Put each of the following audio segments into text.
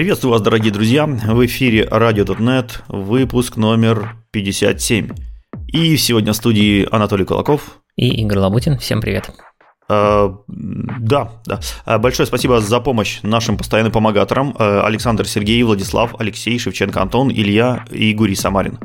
Приветствую вас, дорогие друзья! В эфире RadioDotNet, выпуск номер 57. И сегодня в студии Анатолий Кулаков. И Игорь Лабутин. Всем привет. А, да, да. А, большое спасибо за помощь нашим постоянным помогаторам. А, Александр Сергей, Владислав, Алексей, Шевченко, Антон, Илья и Гурий Самарин.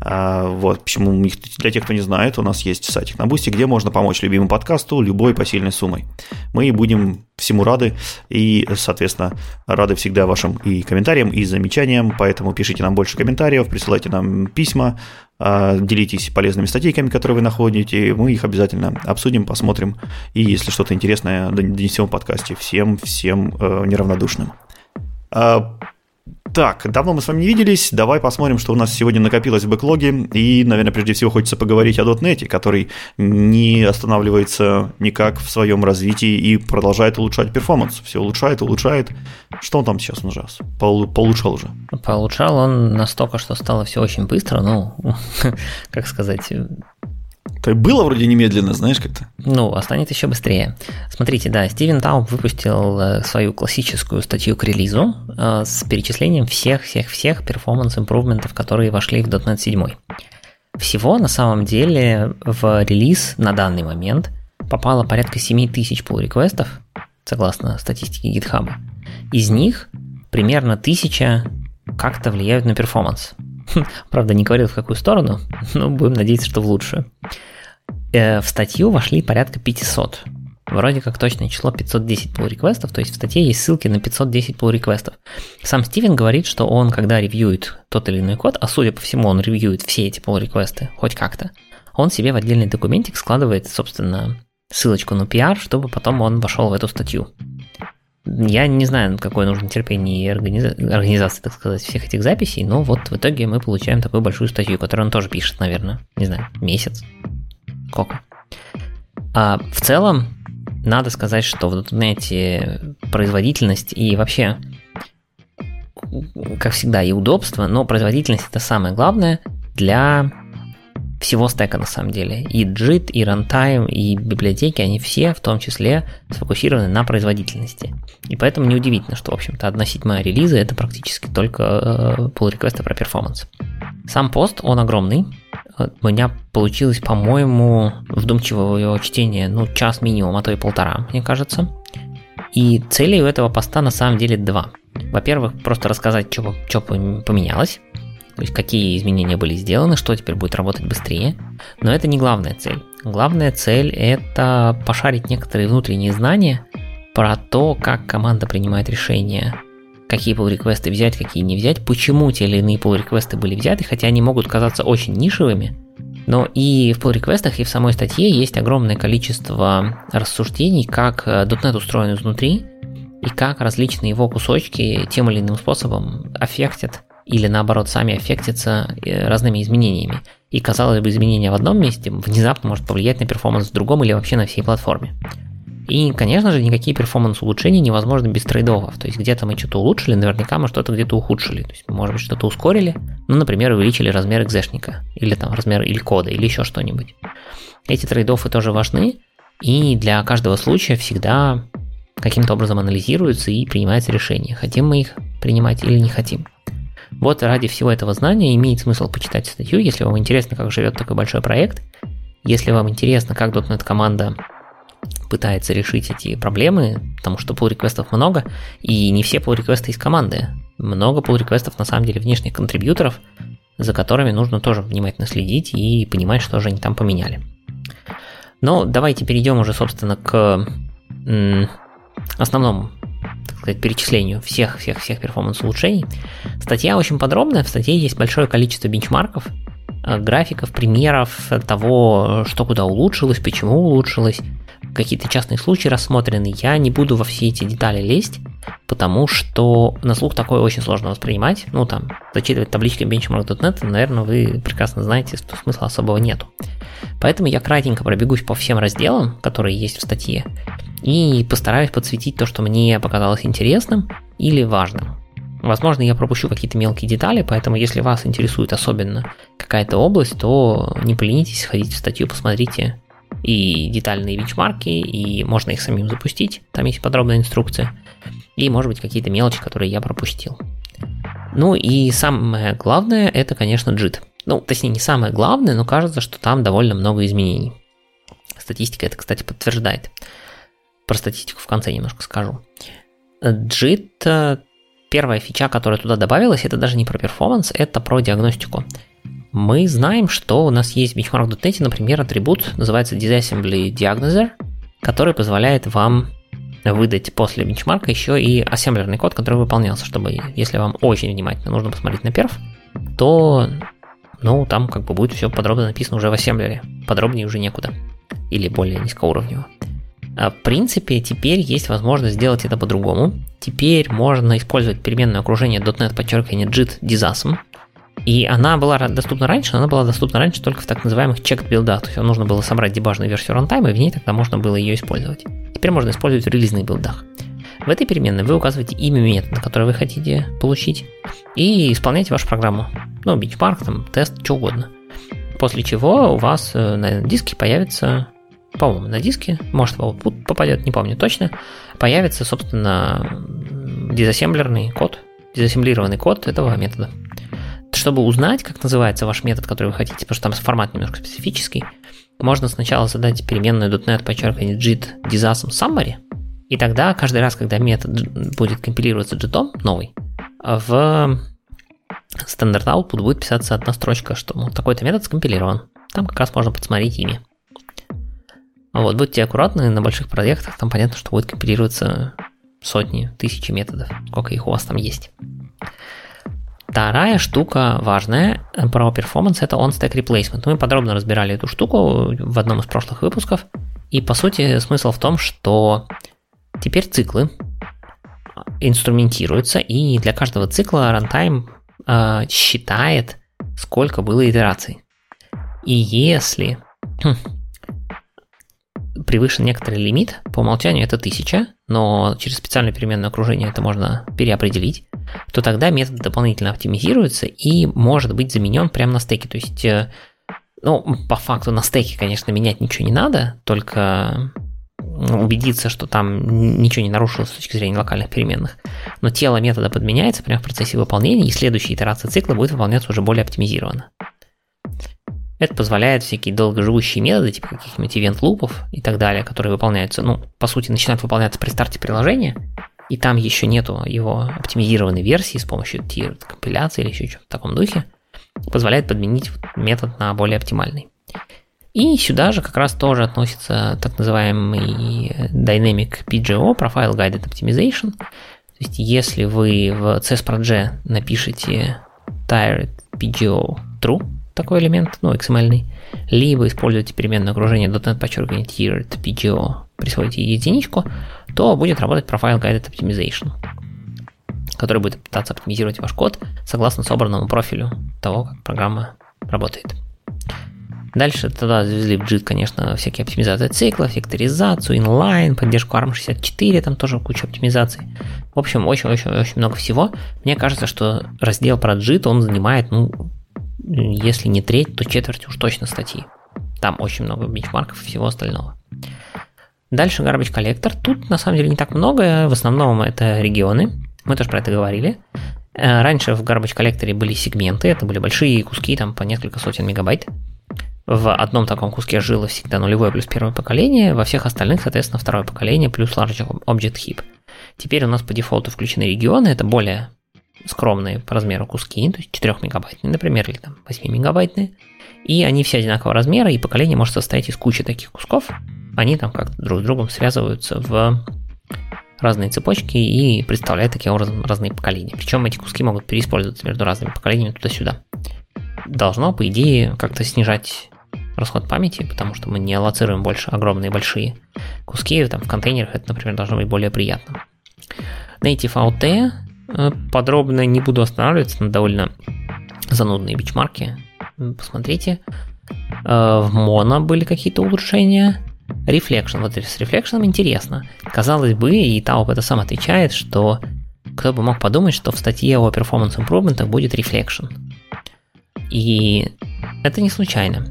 Вот, почему для тех, кто не знает, у нас есть сайтик на Boosty, где можно помочь любимому подкасту любой посильной суммой. Мы будем всему рады и, соответственно, рады всегда вашим и комментариям, и замечаниям, поэтому пишите нам больше комментариев, присылайте нам письма, делитесь полезными статейками, которые вы находите, мы их обязательно обсудим, посмотрим, и если что-то интересное, донесем в подкасте всем, всем э, неравнодушным. Так, давно мы с вами не виделись, давай посмотрим, что у нас сегодня накопилось в бэклоге, и, наверное, прежде всего хочется поговорить о .NET, который не останавливается никак в своем развитии и продолжает улучшать перформанс, все улучшает, улучшает. Что он там сейчас ужас? Получшал уже? Получал он настолько, что стало все очень быстро, ну, как сказать, то было вроде немедленно, знаешь, как-то. Ну, а станет еще быстрее. Смотрите, да, Стивен Тауб выпустил э, свою классическую статью к релизу э, с перечислением всех-всех-всех перформанс-импрувментов, которые вошли в .NET 7. Всего на самом деле в релиз на данный момент попало порядка 7 тысяч pull реквестов согласно статистике GitHub. Из них примерно тысяча как-то влияют на перформанс. Правда, не говорил в какую сторону, но будем надеяться, что в лучшую. Э, в статью вошли порядка 500. Вроде как точное число 510 pull реквестов, то есть в статье есть ссылки на 510 pull реквестов. Сам Стивен говорит, что он, когда ревьюет тот или иной код, а судя по всему он ревьюет все эти pull реквесты хоть как-то, он себе в отдельный документик складывает, собственно, ссылочку на PR, чтобы потом он вошел в эту статью. Я не знаю, какое нужно терпение и организа- организация, так сказать, всех этих записей, но вот в итоге мы получаем такую большую статью, которую он тоже пишет, наверное, не знаю, месяц. Сколько? А в целом, надо сказать, что в интернете производительность и вообще, как всегда, и удобство, но производительность это самое главное для всего стека на самом деле. И JIT, и Runtime, и библиотеки, они все в том числе сфокусированы на производительности. И поэтому неудивительно, что, в общем-то, одна седьмая релиза это практически только э, pull реквесты про перформанс. Сам пост, он огромный. У меня получилось, по-моему, вдумчивого его чтения, ну, час минимум, а то и полтора, мне кажется. И целей у этого поста на самом деле два. Во-первых, просто рассказать, что, что поменялось, то есть какие изменения были сделаны, что теперь будет работать быстрее. Но это не главная цель. Главная цель это пошарить некоторые внутренние знания про то, как команда принимает решения, какие pull реквесты взять, какие не взять, почему те или иные pull реквесты были взяты, хотя они могут казаться очень нишевыми, но и в pull реквестах, и в самой статье есть огромное количество рассуждений, как .NET э, устроен изнутри, и как различные его кусочки тем или иным способом аффектят или наоборот сами аффектятся э, разными изменениями. И казалось бы, изменение в одном месте внезапно может повлиять на performance в другом или вообще на всей платформе. И, конечно же, никакие performance-улучшения невозможны без trade-off ов. То есть где-то мы что-то улучшили, наверняка мы что-то где-то ухудшили. То есть, может быть, что-то ускорили, ну, например, увеличили размер экзешника, или там размер или кода, или еще что-нибудь. Эти trade-off ы тоже важны, и для каждого случая всегда каким-то образом анализируются и принимается решение, хотим мы их принимать или не хотим. Вот ради всего этого знания имеет смысл почитать статью, если вам интересно, как живет такой большой проект, если вам интересно, как .NET команда пытается решить эти проблемы, потому что pull реквестов много, и не все pull реквесты из команды. Много pull реквестов на самом деле внешних контрибьюторов, за которыми нужно тоже внимательно следить и понимать, что же они там поменяли. Но давайте перейдем уже, собственно, к основному так сказать, перечислению всех-всех-всех перформанс-улучшений. Статья очень подробная, в статье есть большое количество бенчмарков, графиков, примеров того, что куда улучшилось, почему улучшилось, какие-то частные случаи рассмотрены. Я не буду во все эти детали лезть, потому что на слух такое очень сложно воспринимать. Ну, там, зачитывать таблички benchmark.net, наверное, вы прекрасно знаете, что смысла особого нету. Поэтому я кратенько пробегусь по всем разделам, которые есть в статье, и постараюсь подсветить то, что мне показалось интересным или важным. Возможно, я пропущу какие-то мелкие детали, поэтому если вас интересует особенно какая-то область, то не поленитесь, сходите в статью, посмотрите, и детальные бенчмарки, и можно их самим запустить, там есть подробная инструкция, и, может быть, какие-то мелочи, которые я пропустил. Ну и самое главное, это, конечно, JIT. Ну, точнее, не самое главное, но кажется, что там довольно много изменений. Статистика это, кстати, подтверждает. Про статистику в конце немножко скажу. JIT, первая фича, которая туда добавилась, это даже не про перформанс, это про диагностику. Мы знаем, что у нас есть в benchmark.net, например, атрибут, называется Disassembly Diagnoser, который позволяет вам выдать после бенчмарка еще и ассемблерный код, который выполнялся, чтобы, если вам очень внимательно нужно посмотреть на перф, то, ну, там как бы будет все подробно написано уже в ассемблере. Подробнее уже некуда. Или более низкоуровнево. А в принципе, теперь есть возможность сделать это по-другому. Теперь можно использовать переменное окружение .NET подчеркивание JIT disasm, и она была доступна раньше, она была доступна раньше только в так называемых checked билдах. То есть нужно было собрать дебажную версию рантайма, и в ней тогда можно было ее использовать. Теперь можно использовать в релизных билдах. В этой переменной вы указываете имя метода, который вы хотите получить, и исполняете вашу программу. Ну, бенчмарк, там, тест, что угодно. После чего у вас э, на диске появится, по-моему, на диске, может, в output попадет, не помню точно, появится, собственно, дизассемблерный код, дизассемблированный код этого метода чтобы узнать, как называется ваш метод, который вы хотите, потому что там формат немножко специфический, можно сначала задать переменную .NET подчеркивание JIT disasm summary, и тогда каждый раз, когда метод будет компилироваться JIT новый, в стандарт output будет писаться одна строчка, что ну, такой-то метод скомпилирован. Там как раз можно подсмотреть имя. Вот, будьте аккуратны, на больших проектах там понятно, что будет компилироваться сотни, тысячи методов, сколько их у вас там есть. Вторая штука важная про перформанс это on-stack replacement. Мы подробно разбирали эту штуку в одном из прошлых выпусков. И по сути смысл в том, что теперь циклы инструментируются, и для каждого цикла runtime э, считает, сколько было итераций. И если хм, превышен некоторый лимит, по умолчанию это 1000, но через специальное переменное окружение это можно переопределить, то тогда метод дополнительно оптимизируется и может быть заменен прямо на стеке. То есть, э, ну, по факту на стеке, конечно, менять ничего не надо, только убедиться, что там ничего не нарушилось с точки зрения локальных переменных. Но тело метода подменяется прямо в процессе выполнения, и следующая итерация цикла будет выполняться уже более оптимизированно. Это позволяет всякие долгоживущие методы, типа каких-нибудь ивент-лупов и так далее, которые выполняются, ну, по сути, начинают выполняться при старте приложения, и там еще нету его оптимизированной версии с помощью tier компиляции или еще что-то в таком духе, позволяет подменить метод на более оптимальный. И сюда же как раз тоже относится так называемый Dynamic PGO, Profile Guided Optimization. То есть если вы в CSPRG напишите tired PGO true, такой элемент, ну, XML, либо используете переменное окружение .NET подчеркивание tiered PGO, присвоите единичку, то будет работать Profile Guided Optimization, который будет пытаться оптимизировать ваш код согласно собранному профилю того, как программа работает. Дальше туда завезли в JIT, конечно, всякие оптимизации цикла, векторизацию, inline, поддержку ARM64, там тоже куча оптимизаций. В общем, очень-очень-очень много всего. Мне кажется, что раздел про JIT, он занимает, ну, если не треть, то четверть уж точно статьи. Там очень много бенчмарков и всего остального. Дальше Garbage Collector. Тут на самом деле не так много, в основном это регионы. Мы тоже про это говорили. Э, раньше в Garbage Collector были сегменты, это были большие куски, там по несколько сотен мегабайт. В одном таком куске жило всегда нулевое плюс первое поколение, во всех остальных, соответственно, второе поколение плюс Large Object Heap. Теперь у нас по дефолту включены регионы, это более скромные по размеру куски, то есть 4 мегабайтные, например, или там 8 мегабайтные. И они все одинакового размера, и поколение может состоять из кучи таких кусков. Они там как-то друг с другом связываются в разные цепочки и представляют таким образом разные поколения. Причем эти куски могут переиспользоваться между разными поколениями туда-сюда. Должно, по идее, как-то снижать расход памяти, потому что мы не аллоцируем больше огромные большие куски, там в контейнерах это, например, должно быть более приятно. Native AUT подробно не буду останавливаться на довольно занудные бичмарки. Посмотрите. Э, в Mono были какие-то улучшения. Reflection. Вот с Reflection интересно. Казалось бы, и Тауп это сам отвечает, что кто бы мог подумать, что в статье о Performance Improvement будет Reflection. И это не случайно.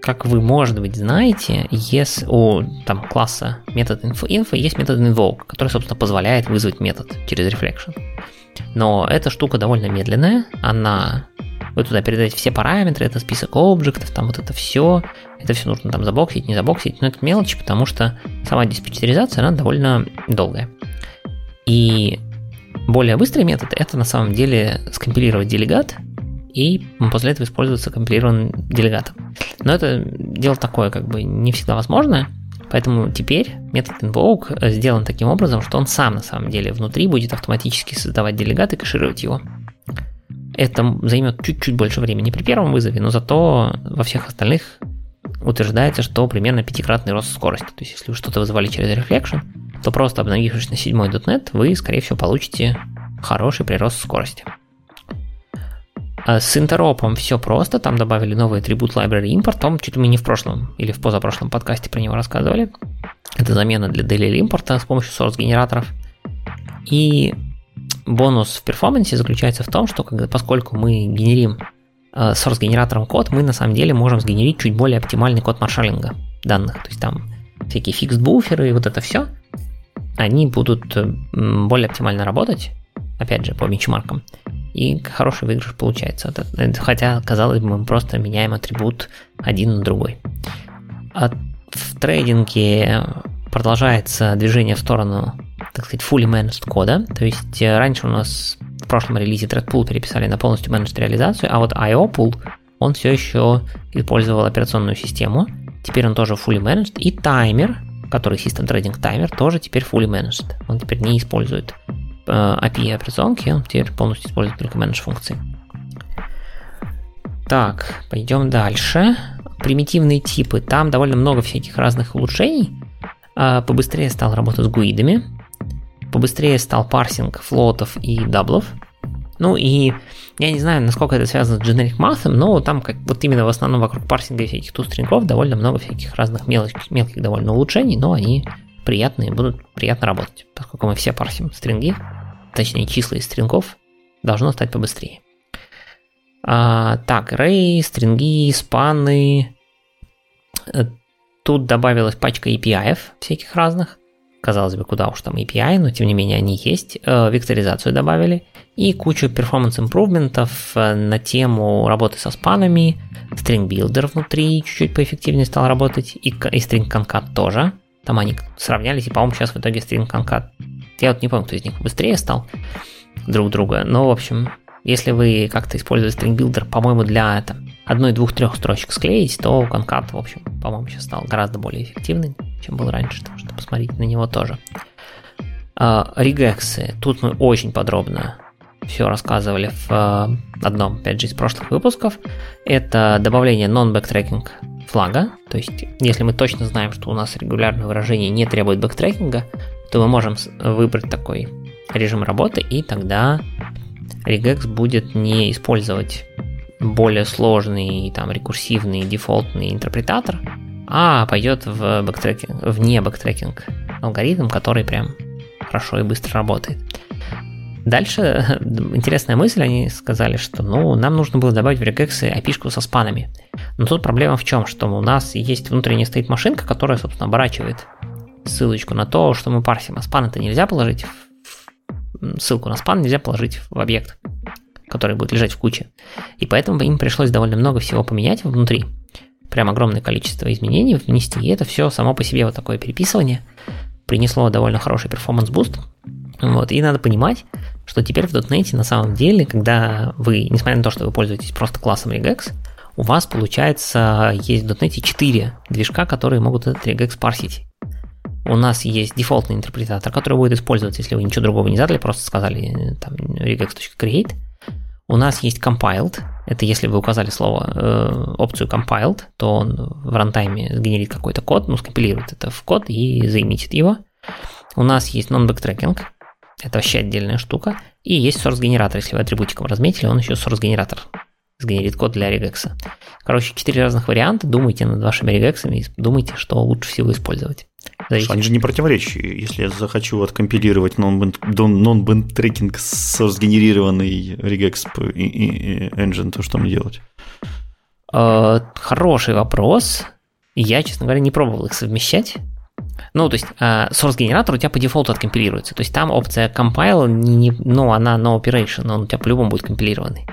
Как вы, может быть, знаете, есть у там, класса метод info, info есть метод invoke, который, собственно, позволяет вызвать метод через reflection. Но эта штука довольно медленная, она вы туда передаете все параметры, это список объектов, там вот это все, это все нужно там забоксить, не забоксить, но это мелочи, потому что сама диспетчеризация, она довольно долгая. И более быстрый метод это на самом деле скомпилировать делегат и после этого используется компилированным делегатом. Но это дело такое, как бы не всегда возможное, поэтому теперь метод invoke сделан таким образом, что он сам на самом деле внутри будет автоматически создавать делегат и кэшировать его. Это займет чуть-чуть больше времени при первом вызове, но зато во всех остальных утверждается, что примерно пятикратный рост скорости. То есть, если вы что-то вызывали через Reflection, то просто обновившись на 7.NET, вы, скорее всего, получите хороший прирост скорости. А с интеропом все просто, там добавили новый атрибут library import, там чуть ли не в прошлом или в позапрошлом подкасте про него рассказывали. Это замена для DLL импорта с помощью source генераторов. И бонус в перформансе заключается в том, что когда, поскольку мы генерим э, source генератором код, мы на самом деле можем сгенерить чуть более оптимальный код маршалинга данных. То есть там всякие фикс буферы и вот это все, они будут более оптимально работать, опять же, по бенчмаркам, и хороший выигрыш получается. Хотя, казалось бы, мы просто меняем атрибут один на другой. А в трейдинге продолжается движение в сторону, так сказать, fully managed кода. То есть э, раньше у нас в прошлом релизе Threadpool переписали на полностью managed реализацию, а вот IO Pool, он все еще использовал операционную систему. Теперь он тоже fully managed. И таймер, который System Trading Timer, тоже теперь fully managed. Он теперь не использует э, API операционки, он теперь полностью использует только manage функции. Так, пойдем дальше. Примитивные типы. Там довольно много всяких разных улучшений. А, побыстрее стал работать с гуидами, побыстрее стал парсинг флотов и даблов. Ну и я не знаю, насколько это связано с generic math, но там как вот именно в основном вокруг парсинга всяких ToString ов довольно много всяких разных мелких, мелких довольно улучшений, но они приятные, будут приятно работать, поскольку мы все парсим стринги, точнее числа из стрингов, должно стать побыстрее. А, так, array, стринги, спаны, э, Тут добавилась пачка API всяких разных. Казалось бы, куда уж там API, но тем не менее они есть. Э, векторизацию добавили. И кучу performance импрувментов э, на тему работы со спанами. Builder внутри чуть-чуть поэффективнее стал работать. И, и Concat тоже. Там они сравнялись, и, по-моему, сейчас в итоге Concat... Я вот не помню, кто из них быстрее стал друг друга. Но, в общем, если вы как-то используете String Builder, по-моему, для там, одной, двух, трех строчек склеить, то Concat, в общем, по-моему, сейчас стал гораздо более эффективным, чем был раньше, так что посмотрите на него тоже. Э, регексы. Тут мы очень подробно все рассказывали в э, одном, опять же, из прошлых выпусков. Это добавление non-backtracking флага. То есть, если мы точно знаем, что у нас регулярное выражение не требует бэктрекинга, то мы можем выбрать такой режим работы, и тогда regex будет не использовать более сложный, там, рекурсивный, дефолтный интерпретатор, а пойдет в backtracking, в не backtracking алгоритм, который прям хорошо и быстро работает. Дальше интересная мысль, они сказали, что ну, нам нужно было добавить в regex API со спанами. Но тут проблема в чем, что у нас есть внутренняя стоит машинка, которая, собственно, оборачивает ссылочку на то, что мы парсим, а span это нельзя положить ссылку на спан нельзя положить в объект который будет лежать в куче. И поэтому им пришлось довольно много всего поменять внутри. Прям огромное количество изменений внести. И это все само по себе вот такое переписывание принесло довольно хороший performance boost. Вот, и надо понимать, что теперь в .NET на самом деле, когда вы, несмотря на то, что вы пользуетесь просто классом regex, у вас, получается, есть в .NET 4 движка, которые могут этот regex парсить. У нас есть дефолтный интерпретатор, который будет использоваться, если вы ничего другого не задали, просто сказали там regex.create. У нас есть compiled. Это если вы указали слово, э, опцию compiled, то он в рантайме сгенерит какой-то код, ну, скомпилирует это в код и заимитит его. У нас есть non-backtracking. Это вообще отдельная штука. И есть source генератор. Если вы атрибутиком разметили, он еще source генератор сгенерит код для регекса. Короче, четыре разных варианта. Думайте над вашими регексами и думайте, что лучше всего использовать. Зависит. Они же не противоречия. Если я захочу откомпилировать non-band трекинг с сгенерированный regex engine, то что мне делать? Э, хороший вопрос. Я, честно говоря, не пробовал их совмещать. Ну, то есть э, source генератор у тебя по дефолту откомпилируется. То есть там опция compile, не, ну, она no operation, он у тебя по-любому будет компилированный.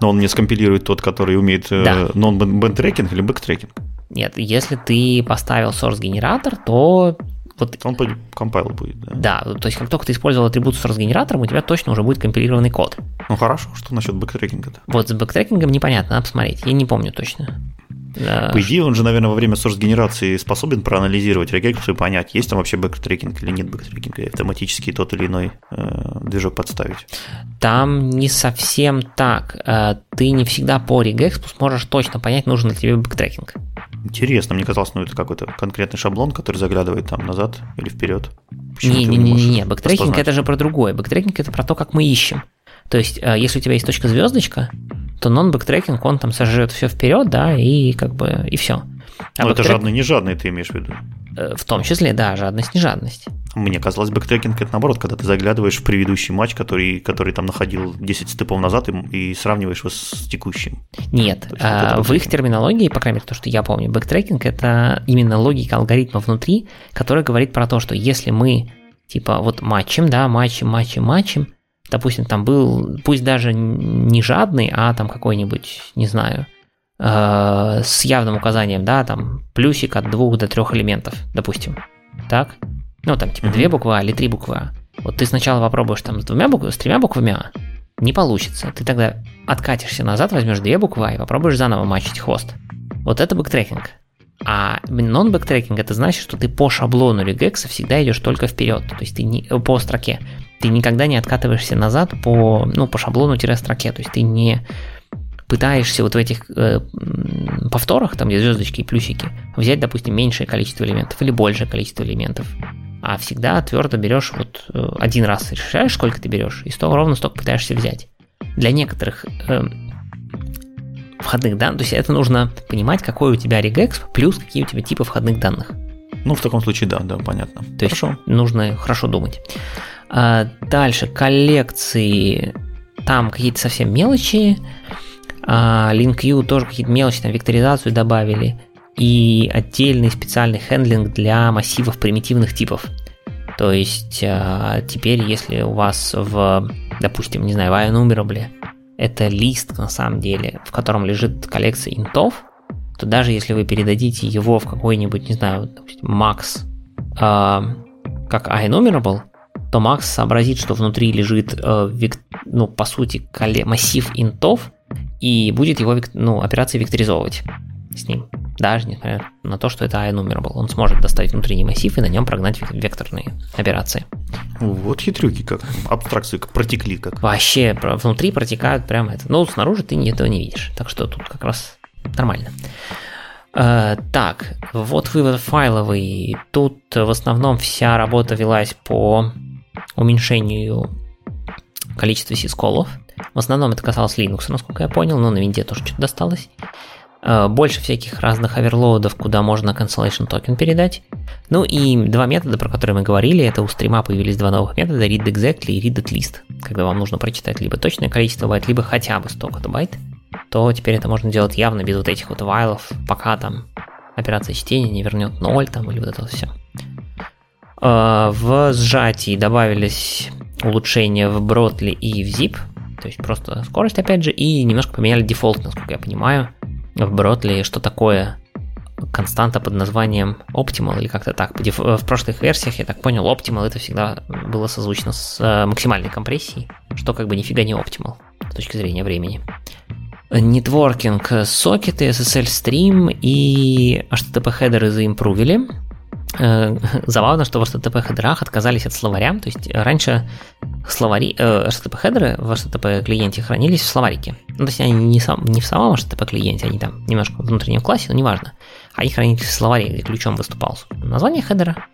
Но он не скомпилирует тот, который умеет да. non-band или backtracking? Нет, если ты поставил source генератор, то вот, он по compile будет, да? Да, то есть как только ты использовал атрибут source генератором, у тебя точно уже будет компилированный код. Ну хорошо, что насчет бэктрекинга-то? Вот с бэктрекингом непонятно, надо посмотреть, я не помню точно. По идее, он же, наверное, во время source-генерации способен проанализировать регексу и понять, есть там вообще backtracking или нет backtracking а, и автоматически тот или иной э, движок подставить. Там не совсем так. Э, ты не всегда по регексу сможешь точно понять, нужен ли тебе бэктрекинг. Интересно, мне казалось, ну это какой-то конкретный шаблон, который заглядывает там назад или вперед. Не-не-не, backtracking это же про другое. Backtracking это про то, как мы ищем. То есть, э, если у тебя есть точка звездочка, то non-backtracking, он там сожрет все вперед, да, и как бы, и все. А Но backtrack... это жадный, не жадный, ты имеешь в виду? Э, в том числе, да, жадность, не жадность. Мне казалось, backtracking это наоборот, когда ты заглядываешь в предыдущий матч, который, который там находил 10 степов назад и, и сравниваешь его с текущим. Нет, есть, а, в их терминологии, по крайней мере, то, что я помню, backtracking это именно логика алгоритма внутри, которая говорит про то, что если мы типа вот матчим, да, матчим, матчим, матчим, допустим, там был, пусть даже не жадный, а там какой-нибудь, не знаю, э, с явным указанием, да, там плюсик от двух до трех элементов, допустим, так? Ну, там типа две буквы А или три буквы А. Вот ты сначала попробуешь там с двумя буквами, с тремя буквами А, не получится. Ты тогда откатишься назад, возьмешь две буквы А и попробуешь заново мачить хвост. Вот это backtracking. А non-backtracking это значит, что ты по шаблону регекса всегда идешь только вперед, то есть ты не, по строке. Ты никогда не откатываешься назад по, ну, по шаблону-строке, то есть ты не пытаешься вот в этих э, повторах, там где звездочки и плюсики, взять, допустим, меньшее количество элементов или большее количество элементов, а всегда твердо берешь вот э, один раз решаешь, сколько ты берешь, и столько ровно столько пытаешься взять. Для некоторых э, входных данных. То есть это нужно понимать, какой у тебя регекс, плюс какие у тебя типы входных данных. Ну, в таком случае, да, да, понятно. То хорошо. есть нужно хорошо думать. А, дальше, коллекции. Там какие-то совсем мелочи. А, LinkU тоже какие-то мелочи, там векторизацию добавили. И отдельный специальный handling для массивов примитивных типов. То есть а, теперь, если у вас в, допустим, не знаю, в IEnumerable это лист на самом деле, в котором лежит коллекция интов, то даже если вы передадите его в какой-нибудь, не знаю, допустим, Max, э, как IEnumerable, то Max сообразит, что внутри лежит, э, век, ну, по сути, массив интов, и будет его ну, операции векторизовывать с ним. Даже несмотря на то, что это iNumerable. Он сможет доставить внутренний массив и на нем прогнать векторные операции. Вот хитрюки как. Абстракции протекли как. Вообще, внутри протекают прямо это. Но снаружи ты этого не видишь. Так что тут как раз нормально. Uh, так, вот вывод файловый. Тут в основном вся работа велась по уменьшению количества сисколов. В основном это касалось Linux, насколько я понял, но на винде тоже что-то досталось. Э, больше всяких разных оверлоудов, куда можно cancellation token передать. Ну и два метода, про которые мы говорили, это у стрима появились два новых метода, read exactly и read at least. Когда вам нужно прочитать либо точное количество байт, либо хотя бы 100 байт, то теперь это можно делать явно без вот этих вот вайлов, пока там операция чтения не вернет 0 там или вот это все. Э, в сжатии добавились улучшения в Brotli и в Zip, то есть просто скорость опять же, и немножко поменяли дефолт, насколько я понимаю в Бродли, что такое константа под названием Optimal или как-то так. В прошлых версиях, я так понял, Optimal это всегда было созвучно с э, максимальной компрессией, что как бы нифига не Optimal с точки зрения времени. Нетворкинг, сокеты, SSL Stream и HTTP хедеры заимпрувили. Э, забавно, что в HTTP хедерах отказались от словаря, то есть раньше словари, э, HTTP хедеры в HTTP клиенте хранились в словарике. Ну, то есть они не, сам, не в самом HTTP клиенте, они там немножко в внутреннем классе, но неважно. Они хранились в словаре, где ключом выступал название хедера,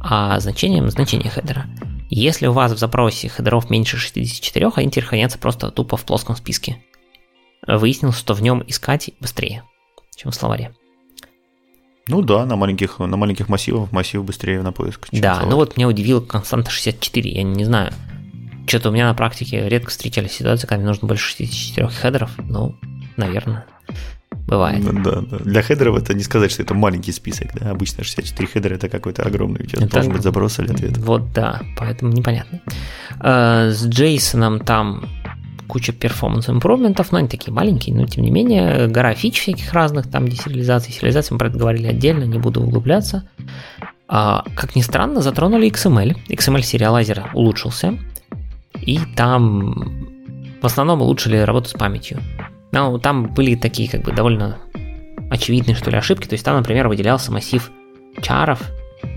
а значением значение хедера. Если у вас в запросе хедеров меньше 64, они теперь хранятся просто тупо в плоском списке. Выяснилось, что в нем искать быстрее, чем в словаре. Ну да, на маленьких, на маленьких массивах массив быстрее на поиск. Да, ну вот меня удивила константа 64, я не знаю. Что-то у меня на практике редко встречались ситуации, когда мне нужно больше 64 хедеров. Ну, наверное. Бывает. Да, да. Для хедеров это не сказать, что это маленький список. Да? Обычно 64 хедера это какой-то огромный. Тебя это, должен быть запрос или ответ. Вот да, поэтому непонятно. Э, с JSON-ом там куча перформанс импровментов, но они такие маленькие, но тем не менее, гора фич всяких разных, там десериализации, сериализации, мы про это говорили отдельно, не буду углубляться. А, как ни странно, затронули XML. XML сериалайзер улучшился, и там в основном улучшили работу с памятью. Ну, там были такие как бы довольно очевидные, что ли, ошибки. То есть там, например, выделялся массив чаров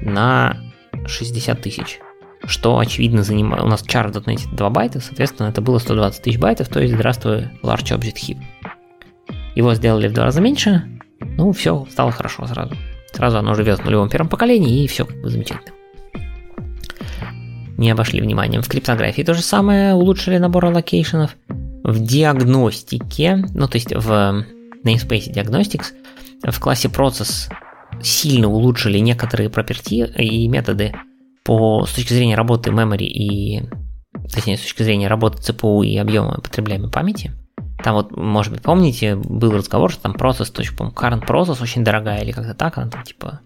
на 60 тысяч. Что, очевидно, занимает... У нас чар в .NET 2 байта, соответственно, это было 120 тысяч байтов, то есть здравствуй, large object heap. Его сделали в два раза меньше, ну, все, стало хорошо сразу. Сразу оно живет в нулевом первом поколении, и все как бы замечательно. Не обошли вниманием. В криптографии то же самое, улучшили набор аллокейшенов в диагностике, ну то есть в namespace Diagnostics, в классе Process сильно улучшили некоторые проперти и методы по, с точки зрения работы memory и точнее, с точки зрения работы CPU и объема потребляемой памяти. Там вот, может быть, помните, был разговор, что там процесс, то есть, по current process очень дорогая или как-то так, она там типа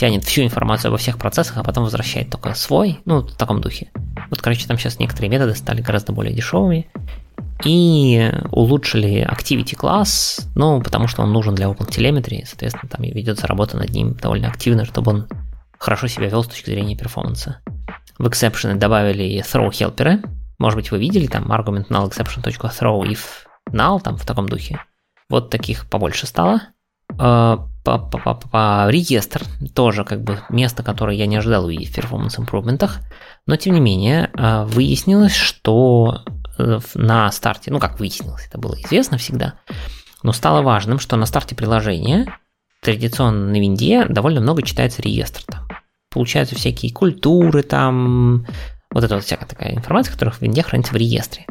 тянет всю информацию обо всех процессах, а потом возвращает только свой, ну, в таком духе. Вот, короче, там сейчас некоторые методы стали гораздо более дешевыми, и улучшили Activity класс, ну, потому что он нужен для OpenTelemetry, соответственно, там ведется работа над ним довольно активно, чтобы он хорошо себя вел с точки зрения перформанса. В exception добавили throw helper. Может быть, вы видели там argument null exception.throw if null, там в таком духе. Вот таких побольше стало. А, по реестр тоже как бы место, которое я не ожидал увидеть в performance improvement, но тем не менее а, выяснилось, что Э, на старте, ну как выяснилось, это было известно всегда, но стало важным, что на старте приложения традиционно на винде довольно много читается реестр. Там. Получаются всякие культуры, там, вот это вот всякая такая информация, которая в винде хранится в реестре.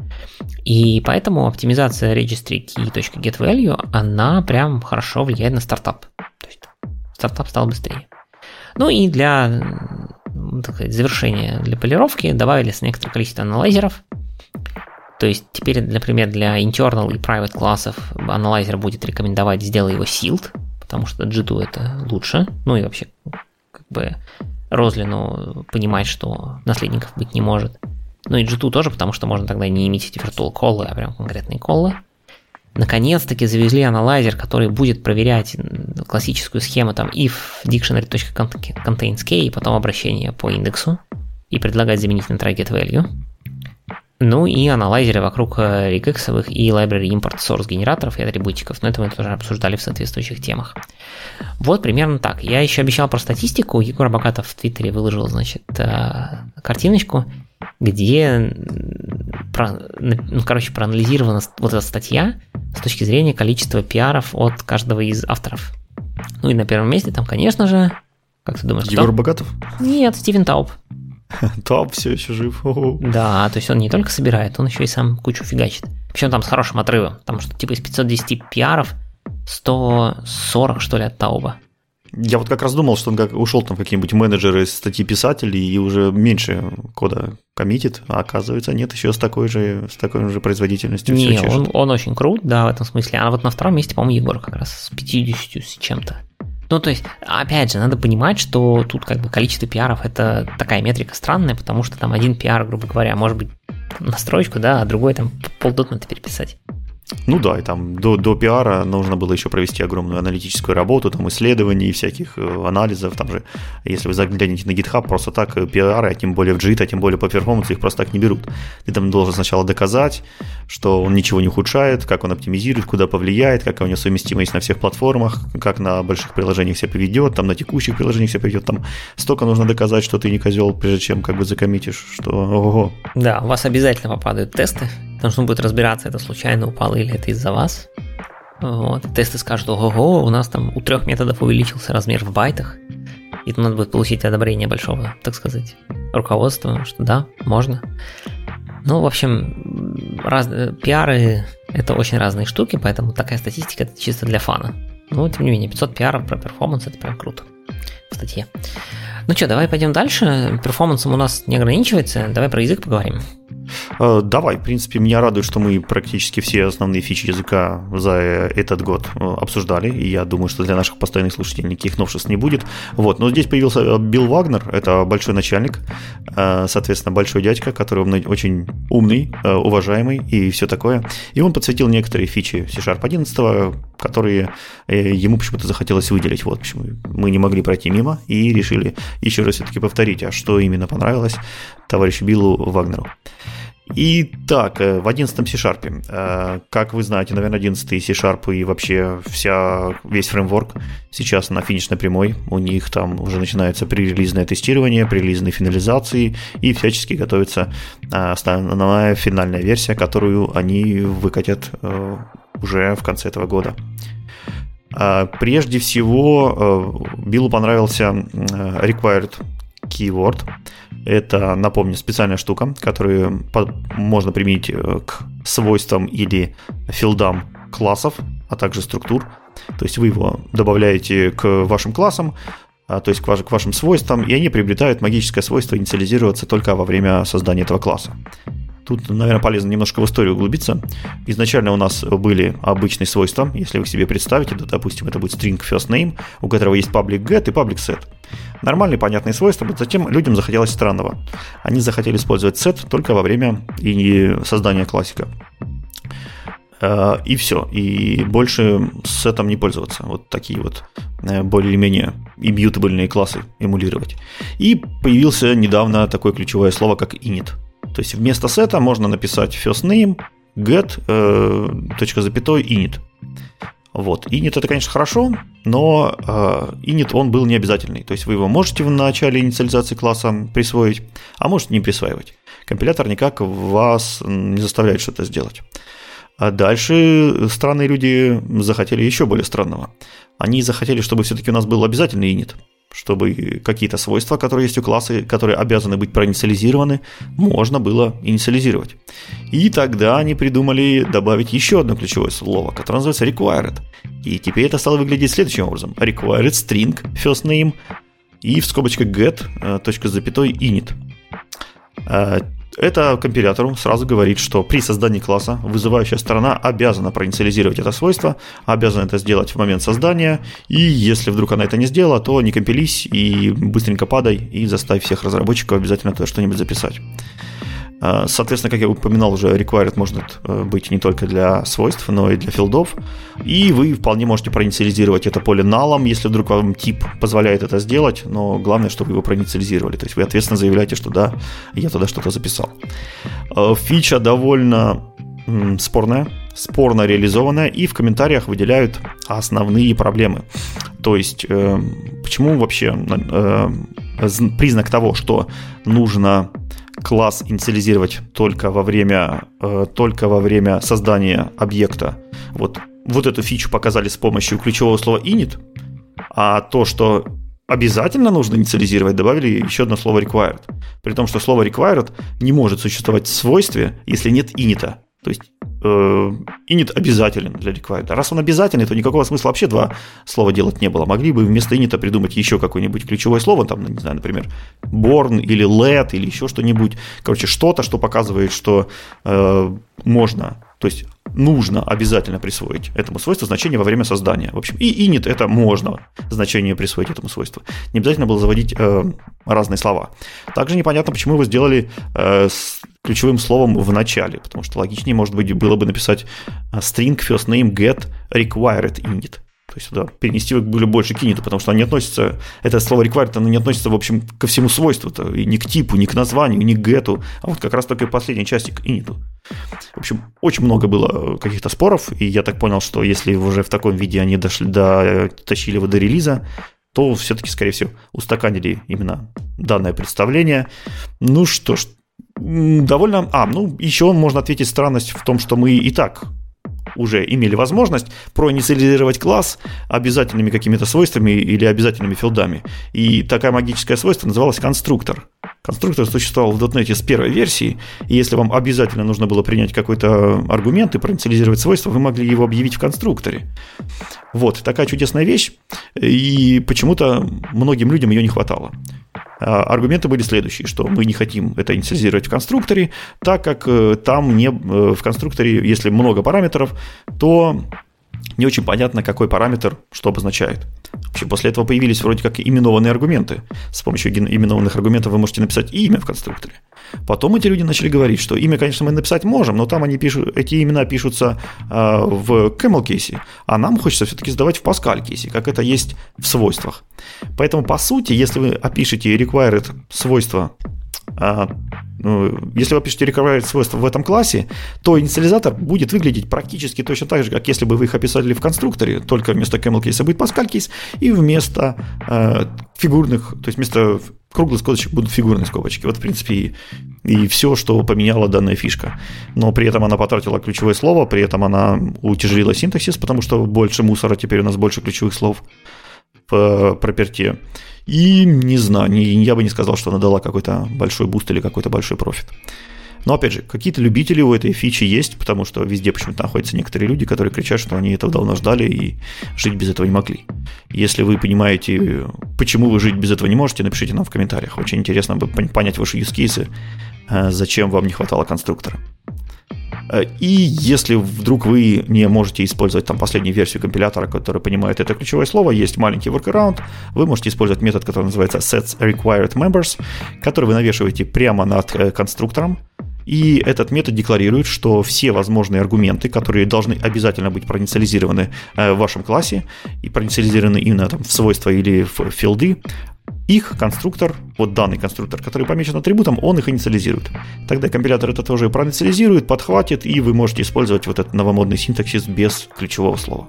И поэтому оптимизация registry key.getValue, она прям хорошо влияет на стартап. То есть стартап стал быстрее. Ну и для сказать, завершения, для полировки добавили некоторое количество анализеров, то есть теперь, например, для internal и private классов анализер будет рекомендовать сделать его sealed, потому что G2 это лучше. Ну и вообще, как бы Розлину понимать, что наследников быть не может. Ну и G2 тоже, потому что можно тогда не иметь эти virtual коллы, а прям конкретные коллы. Наконец-таки завезли анализер, который будет проверять классическую схему там if dictionary.contains key и потом обращение по индексу и предлагать заменить на try get value. Ну и аналайзеры вокруг регексовых и library import source генераторов и атрибутиков, но это мы тоже обсуждали в соответствующих темах. Вот примерно так. Я еще обещал про статистику. Егор Богатов в Твиттере выложил, значит, э, картиночку, где, ну, короче, проанализирована вот эта статья с точки зрения количества пиаров от каждого из авторов. Ну и на первом месте там, конечно же, как ты думаешь, Егор кто? Богатов? Нет, Стивен Тауп. Топ все еще жив. Да, то есть он не только собирает, он еще и сам кучу фигачит. Причем там с хорошим отрывом, потому что типа из 510 пиаров 140 что ли от Тауба. Я вот как раз думал, что он как ушел там какие-нибудь менеджеры статьи писателей и уже меньше кода коммитит, а оказывается нет, еще с такой же, с такой же производительностью. Не, он, он очень крут, да, в этом смысле. А вот на втором месте, по-моему, Егор как раз с 50 с чем-то. Ну, то есть, опять же, надо понимать, что тут как бы количество пиаров это такая метрика странная, потому что там один пиар, грубо говоря, может быть настройку, да, а другой там полдотмента переписать. Ну да, и там до, до пиара нужно было еще провести огромную аналитическую работу, там исследований, всяких э, анализов, там же, если вы заглянете на GitHub, просто так э, пиары, а тем более в JIT, а тем более по перформансу, их просто так не берут. Ты там должен сначала доказать, что он ничего не ухудшает, как он оптимизирует, куда повлияет, какая у него совместимость на всех платформах, как на больших приложениях себя поведет, там на текущих приложениях себя поведет, там столько нужно доказать, что ты не козел, прежде чем как бы закоммитишь, что ого. Да, у вас обязательно попадают тесты, потому что он будет разбираться, это случайно упало или это из-за вас. Вот. Тесты скажут, ого, у нас там у трех методов увеличился размер в байтах, и надо будет получить одобрение большого, так сказать, руководства, что да, можно. Ну, в общем, раз... пиары – это очень разные штуки, поэтому такая статистика – это чисто для фана. Но, тем не менее, 500 пиаров про перформанс – это прям круто в статье. Ну что, давай пойдем дальше. Перформансом у нас не ограничивается. Давай про язык поговорим. Э, давай, в принципе, меня радует, что мы практически все основные фичи языка за этот год э, обсуждали, и я думаю, что для наших постоянных слушателей никаких новшеств не будет. Вот, но здесь появился э, Билл Вагнер, это большой начальник, соответственно, большой дядька, который очень умный, уважаемый и все такое. И он подсветил некоторые фичи C-Sharp 11, которые ему почему-то захотелось выделить. Вот почему мы не могли пройти мимо и решили еще раз все-таки повторить, а что именно понравилось товарищу Биллу Вагнеру. Итак, э, в 11 C-Sharp. Э, как вы знаете, наверное, 11 C-Sharp и вообще вся, весь фреймворк сейчас на финишной прямой. У них там уже начинается пререлизное тестирование, пререлизные финализации и всячески готовится э, основная финальная версия, которую они выкатят уже в конце этого года. Прежде всего, Биллу понравился required keyword. Это, напомню, специальная штука, которую можно применить э, к свойствам или филдам классов, а также структур. То есть вы его добавляете к вашим классам, а, то есть к, ваш, к вашим свойствам, и они приобретают магическое свойство инициализироваться только во время создания этого класса. Тут, наверное, полезно немножко в историю углубиться. Изначально у нас были обычные свойства. Если вы себе представите, то, допустим, это будет string first name, у которого есть public get и public set. Нормальные, понятные свойства, но затем людям захотелось странного. Они захотели использовать set только во время и создания классика. Э, и все. И больше с сетом не пользоваться. Вот такие вот э, более-менее иммьютабельные классы эмулировать. И появился недавно такое ключевое слово, как init – то есть вместо сета можно написать first name, get, э, точка запятой, init. Вот. Init это, конечно, хорошо, но э, init он был не обязательный. То есть вы его можете в начале инициализации класса присвоить, а можете не присваивать. Компилятор никак вас не заставляет что-то сделать. А дальше странные люди захотели еще более странного. Они захотели, чтобы все-таки у нас был обязательный init чтобы какие-то свойства, которые есть у класса, которые обязаны быть проинициализированы, можно было инициализировать. И тогда они придумали добавить еще одно ключевое слово, которое называется required. И теперь это стало выглядеть следующим образом. Required string first name и в скобочках get, э, точка запятой init. Это компилятору сразу говорит, что при создании класса вызывающая сторона обязана проинициализировать это свойство, обязана это сделать в момент создания, и если вдруг она это не сделала, то не компились и быстренько падай и заставь всех разработчиков обязательно туда что-нибудь записать. А, соответственно, как я упоминал уже, required может э, быть не только для свойств, но и для филдов. И вы вполне можете проинициализировать это поле налом, если вдруг вам тип позволяет это сделать, но главное, чтобы его проинициализировали. То есть вы ответственно заявляете, что да, я туда что-то записал. Э, фича довольно спорная, спорно реализованная, и в комментариях выделяют основные проблемы. То есть, э, почему вообще признак того, что нужно класс инициализировать только во время, э, только во время создания объекта. Вот, вот эту фичу показали с помощью ключевого слова init, а то, что обязательно нужно инициализировать, добавили еще одно слово required. При том, что слово required не может существовать в свойстве, если нет init. То есть э, init обязателен для required. Раз он обязательный, то никакого смысла вообще два слова делать не было. Могли бы вместо init придумать еще какое-нибудь ключевое слово, там, не знаю, например, born или let или еще что-нибудь. Короче, что-то, что показывает, что э, можно, то есть нужно обязательно присвоить этому свойству значение во время создания. В общем, и init это можно значение присвоить этому свойству. Не обязательно было заводить э, разные слова. Также непонятно, почему вы сделали э, ключевым словом в начале, потому что логичнее, может быть, было бы написать э, string first name get required init. То есть сюда перенести были больше к init, потому что оно не относится, это слово required, оно не относится, в общем, ко всему свойству, -то, и ни к типу, ни к названию, ни к getу, а вот как раз только последней части к init. В общем, очень много было каких-то споров, и я так понял, что если уже в таком виде они дошли до, тащили его до релиза, то все-таки, скорее всего, устаканили именно данное представление. Ну что ж, довольно... А, ну, еще можно ответить странность в том, что мы и так уже имели возможность проинициализировать класс обязательными какими-то свойствами или обязательными филдами. И такая магическое свойство называлось конструктор. Конструктор существовал в .NET с первой версии, и если вам обязательно нужно было принять какой-то аргумент и проинициализировать свойство, вы могли его объявить в конструкторе. Вот, такая чудесная вещь, и почему-то многим людям ее не хватало. Аргументы были следующие, что мы не хотим это инициализировать в конструкторе, так как э, там не, э, в конструкторе, если много параметров, то не очень понятно, какой параметр что обозначает. Вообще, после этого появились вроде как именованные аргументы. С помощью именованных аргументов вы можете написать имя в конструкторе. Потом эти люди начали говорить, что имя, конечно, мы написать можем, но там они пишут, эти имена пишутся э, в camel кейсе, а нам хочется все-таки сдавать в Pascal кейсе, как это есть в свойствах. Поэтому, по сути, если вы опишете required свойства если вы пишете required свойства в этом классе, то инициализатор будет выглядеть практически точно так же, как если бы вы их описали в конструкторе, только вместо camel кейса будет Pascal кейс, и вместо э, фигурных, то есть вместо круглых скобочек будут фигурные скобочки. Вот, в принципе, и, и все, что поменяла данная фишка. Но при этом она потратила ключевое слово, при этом она утяжелила синтаксис, потому что больше мусора, теперь у нас больше ключевых слов в проперте. И не знаю, не, я бы не сказал, что она дала какой-то большой буст или какой-то большой профит. Но опять же, какие-то любители у этой фичи есть, потому что везде почему-то находятся некоторые люди, которые кричат, что они этого давно ждали и жить без этого не могли. Если вы понимаете, почему вы жить без этого не можете, напишите нам в комментариях. Очень интересно бы понять ваши cases, э, зачем вам не хватало конструктора. Э, и если вдруг вы не можете использовать там последнюю версию компилятора, который понимает это ключевое слово, есть маленький workaround, вы можете использовать метод, который называется sets required members, который вы навешиваете прямо над э, конструктором, и этот метод декларирует, что все возможные аргументы, которые должны обязательно быть проинициализированы э, в вашем классе, и проинициализированы именно там, в свойства или в филды, их конструктор, вот данный конструктор, который помечен атрибутом, он их инициализирует. Тогда компилятор это тоже проинициализирует, подхватит, и вы можете использовать вот этот новомодный синтаксис без ключевого слова.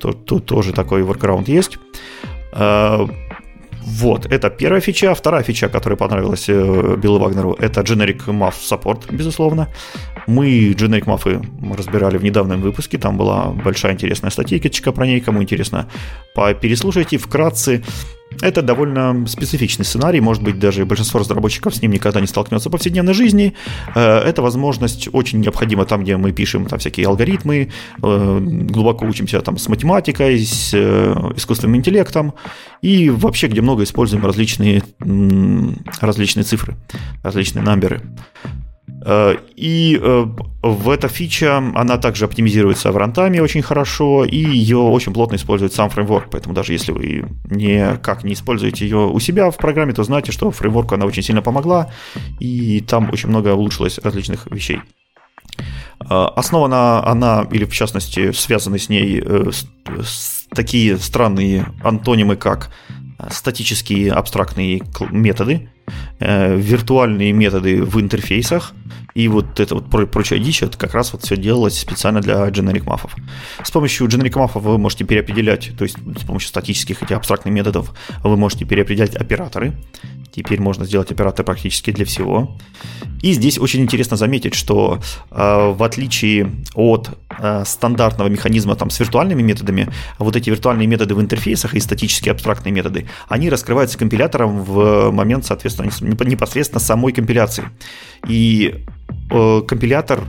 Тут, тут тоже такой workaround есть. А, вот, это первая фича. Вторая фича, которая понравилась э, Биллу Вагнеру, это Generic Muff Support, безусловно. Мы Generic Muff разбирали в недавнем выпуске, там была большая интересная статейка про ней, кому интересно, переслушайте вкратце. Это довольно специфичный сценарий, может быть, даже большинство разработчиков с ним никогда не столкнется в повседневной жизни. Э, эта возможность очень необходима там, где мы пишем там всякие алгоритмы, э, глубоко учимся там с математикой, с э, искусственным интеллектом и вообще, где много используем различные, различные цифры, различные намберы. Э, и э, в эта фича, она также оптимизируется в рантайме очень хорошо, и ее очень плотно использует сам фреймворк, поэтому даже если вы никак не используете ее у себя в программе, то знайте, что фреймворку она очень сильно помогла, и там очень много улучшилось различных вещей. Э, основана она, или в частности связаны с ней такие странные антонимы, как статические абстрактные методы, виртуальные методы в интерфейсах – и вот это вот прочая дичь, это как раз вот все делалось специально для generic мафов. С помощью generic мафов вы можете переопределять, то есть с помощью статических этих абстрактных методов вы можете переопределять операторы. Теперь можно сделать оператор практически для всего. И здесь очень интересно заметить, что э, в отличие от э, стандартного механизма там, с виртуальными методами, вот эти виртуальные методы в интерфейсах и статические абстрактные методы, они раскрываются компилятором в момент, соответственно, непосредственно самой компиляции. И Э, компилятор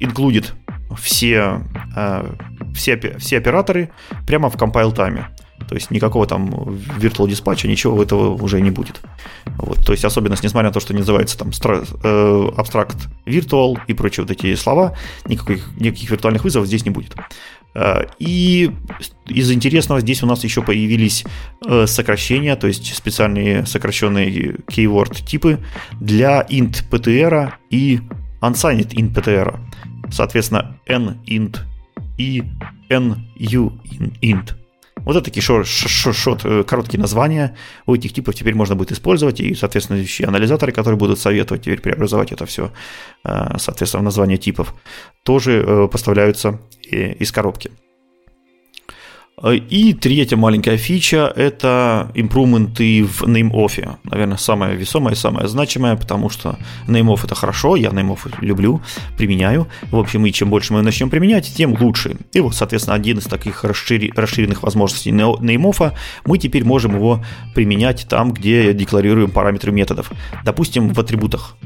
инклюдит все, э, все, все операторы прямо в compile тайме. То есть никакого там virtual dispatch, ничего этого уже не будет. Вот, то есть особенность, несмотря на то, что называется там э, абстракт virtual и прочие вот эти слова, никаких, никаких виртуальных вызовов здесь не будет. И из интересного здесь у нас еще появились сокращения, то есть специальные сокращенные keyword типы для int ptr и unsigned int ptr. Соответственно, n int и nu int. Вот это такие шор, э, короткие названия у этих типов теперь можно будет использовать, и соответствующие анализаторы, которые будут советовать теперь преобразовать это все, э, соответственно, в название типов, тоже э, поставляются из коробки. Э, и третья маленькая фича – это импрументы в NameOff. Наверное, самая весомая и самая значимая, потому что NameOff – это хорошо, я NameOff люблю, применяю. В общем, и чем больше мы начнем применять, тем лучше. И вот, соответственно, один из таких расширенных возможностей NameOff, мы теперь можем его применять там, где декларируем параметры методов. Допустим, в атрибутах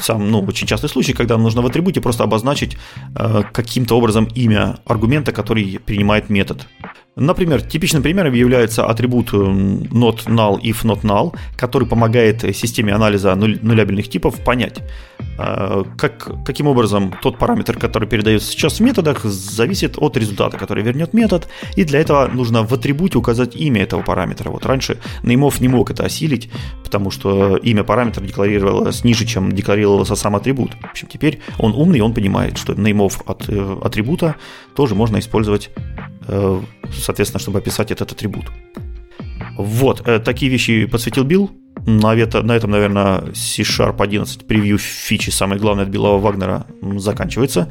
сам, ну, очень частый случай, когда нужно в атрибуте просто обозначить э, каким-то образом имя аргумента, который принимает метод. Например, типичным примером является атрибут not null if not null, который помогает системе анализа нулябельных типов понять, э, как, каким образом тот параметр, который передается сейчас в методах, зависит от результата, который вернет метод, и для этого нужно в атрибуте указать имя этого параметра. Вот раньше Неймов не мог это осилить, потому что имя параметра декларировалось ниже, чем декларировался сам атрибут. В общем, теперь он умный, он понимает, что Неймов от э, атрибута тоже можно использовать Э, соответственно, чтобы описать этот атрибут. Вот, э, такие вещи подсветил Билл. На, это, на этом, наверное, C-Sharp 11 превью фичи, самое главное от Белого Вагнера, заканчивается.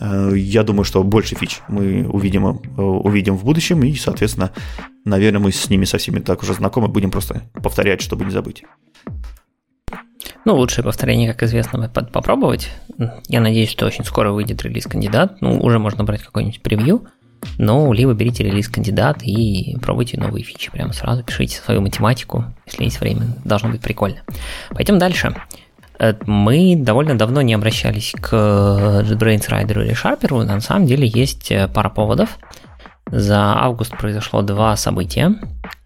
Э, я думаю, что больше фич мы увидим, увидим в будущем, и, соответственно, наверное, мы с ними со всеми так уже знакомы, будем просто повторять, чтобы не забыть. Ну, лучшее повторение, как известно, попробовать. Я надеюсь, что очень скоро выйдет релиз-кандидат. Ну, уже можно брать какой-нибудь превью. Ну, либо берите релиз кандидат и пробуйте новые фичи прямо сразу, пишите свою математику, если есть время, должно быть прикольно. Пойдем дальше. Э, мы довольно давно не обращались к JetBrains Rider или Sharper, на самом деле есть э, пара поводов. За август произошло два события.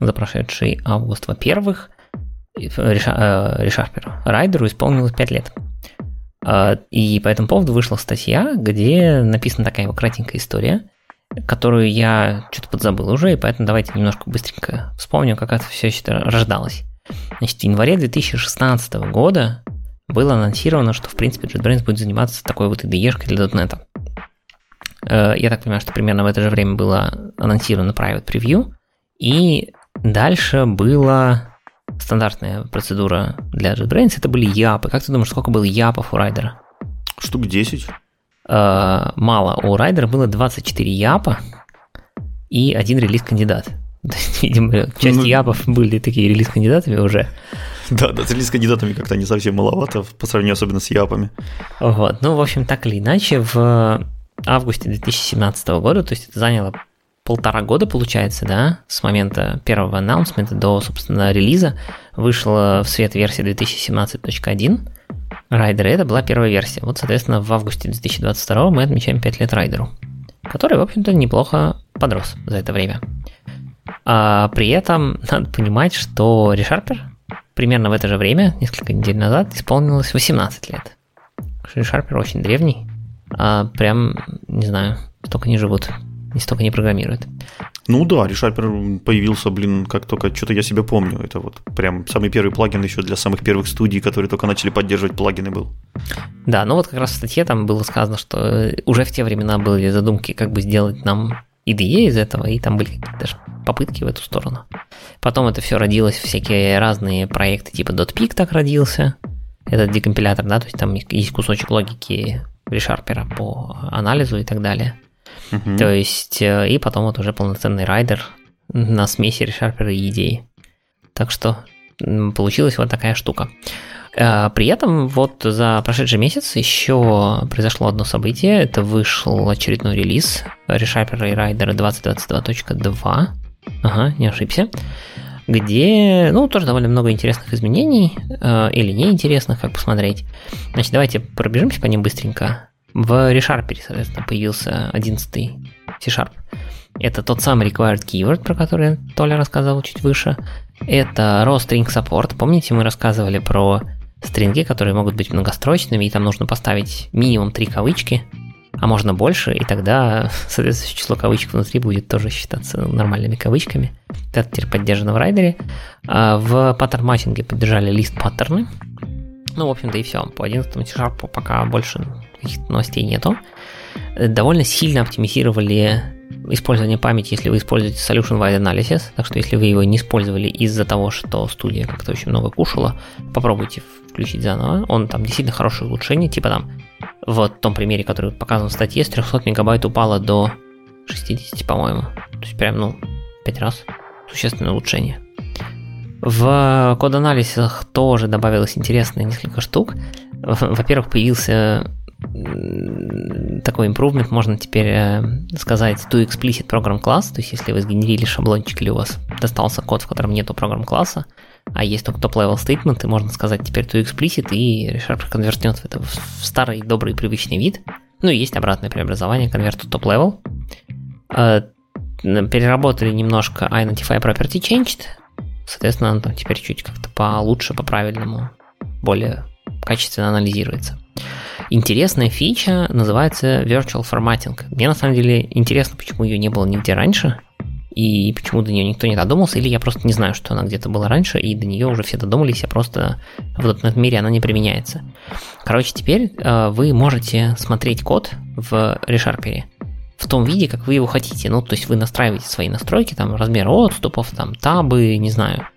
За прошедший август, во-первых, ReSharper Райдеру исполнилось 5 лет. Э, и по этому поводу вышла статья, где написана такая вот кратенькая история – которую я что-то подзабыл уже, и поэтому давайте немножко быстренько вспомним, как это все это рождалось. Значит, в январе 2016 года было анонсировано, что, в принципе, JetBrains будет заниматься такой вот IDE-шкой для .NET. Э, я так понимаю, что примерно в это же время было анонсировано Private Preview, и дальше была стандартная процедура для JetBrains, это были япы. Как ты думаешь, сколько было япов у райдера? Штук 10. Э, мало. У Райдера было 24 япа и один релиз-кандидат. То есть, видимо, часть ну, япов были такие релиз-кандидатами уже. Да, да, с релиз-кандидатами как-то не совсем маловато, по сравнению особенно с япами. Вот, ну, в общем, так или иначе, в августе 2017 года, то есть это заняло полтора года, получается, да, с момента первого анонсмента до, собственно, релиза, вышла в свет версия 2017.1, Райдера. Это была первая версия. Вот, соответственно, в августе 2022 мы отмечаем 5 лет Райдеру, который, в общем-то, неплохо подрос за это время. А при этом надо понимать, что ReSharper примерно в это же время, несколько недель назад, исполнилось 18 лет. ReSharper очень древний, а прям, не знаю, столько не живут, не столько не программируют. Ну да, ReSharper появился, блин, как только что-то я себе помню. Это вот прям самый первый плагин еще для самых первых студий, которые только начали поддерживать плагины был. Да, ну вот как раз в статье там было сказано, что э, уже в те времена были задумки, как бы сделать нам IDE из этого, и там были даже попытки в эту сторону. Потом это все родилось, всякие разные проекты, типа .pik так родился, этот декомпилятор, да, то есть там есть кусочек логики ReSharper по анализу и так далее. Угу. То есть, э, и потом вот уже полноценный райдер на смеси ReSharper и идеи. Так что получилась вот такая штука. Э, при этом вот за прошедший месяц еще произошло одно событие. Это вышел очередной релиз ReSharper и Rider 2022.2. Ага, не ошибся. Где, ну, тоже довольно много интересных изменений, э, или неинтересных, как посмотреть. Значит, давайте пробежимся по ним быстренько. В ReSharper, соответственно, появился 11 C-Sharp. Это тот самый required keyword, про который Толя рассказывал чуть выше. Это raw string support. Помните, мы рассказывали про стринги, которые могут быть многострочными, и там нужно поставить минимум три кавычки, а можно больше, и тогда, соответственно, число кавычек внутри будет тоже считаться нормальными кавычками. Это теперь поддержано в райдере. А в паттерн матчинге поддержали лист паттерны. Ну, в общем-то, и все. По 11 C-Sharp пока больше каких-то новостей нету. Довольно сильно оптимизировали использование памяти, если вы используете Solution Wide Analysis. Так что если вы его не использовали из-за того, что студия как-то очень много кушала, попробуйте включить заново. Он там действительно хорошее улучшение, типа там в том примере, который показан в статье, с 300 мегабайт упало до 60, по-моему. То есть прям, ну, 5 раз существенное улучшение. В код-анализах тоже добавилось интересное несколько штук. Во-первых, появился такой improvement, можно теперь э, сказать to explicit program class, то есть если вы сгенерили шаблончик или у вас достался код, в котором нету программ класса, а есть только топ-level statement, и можно сказать теперь to explicit, и ReSharper конвертнет это в старый добрый привычный вид. Ну и есть обратное преобразование, конверту топ-level. Э, переработали немножко Identify Property Changed, соответственно, он там теперь чуть как-то получше, по-правильному, более качественно анализируется. Интересная фича называется Virtual Formatting. Мне на самом деле интересно, почему ее не было нигде раньше, и почему до нее никто не додумался, или я просто не знаю, что она где-то была раньше, и до нее уже все додумались, а просто в этом мире она не применяется. Короче, теперь э, вы можете смотреть код в ReSharper в том виде, как вы его хотите. Ну, то есть вы настраиваете свои настройки, там размер отступов, там табы, не знаю,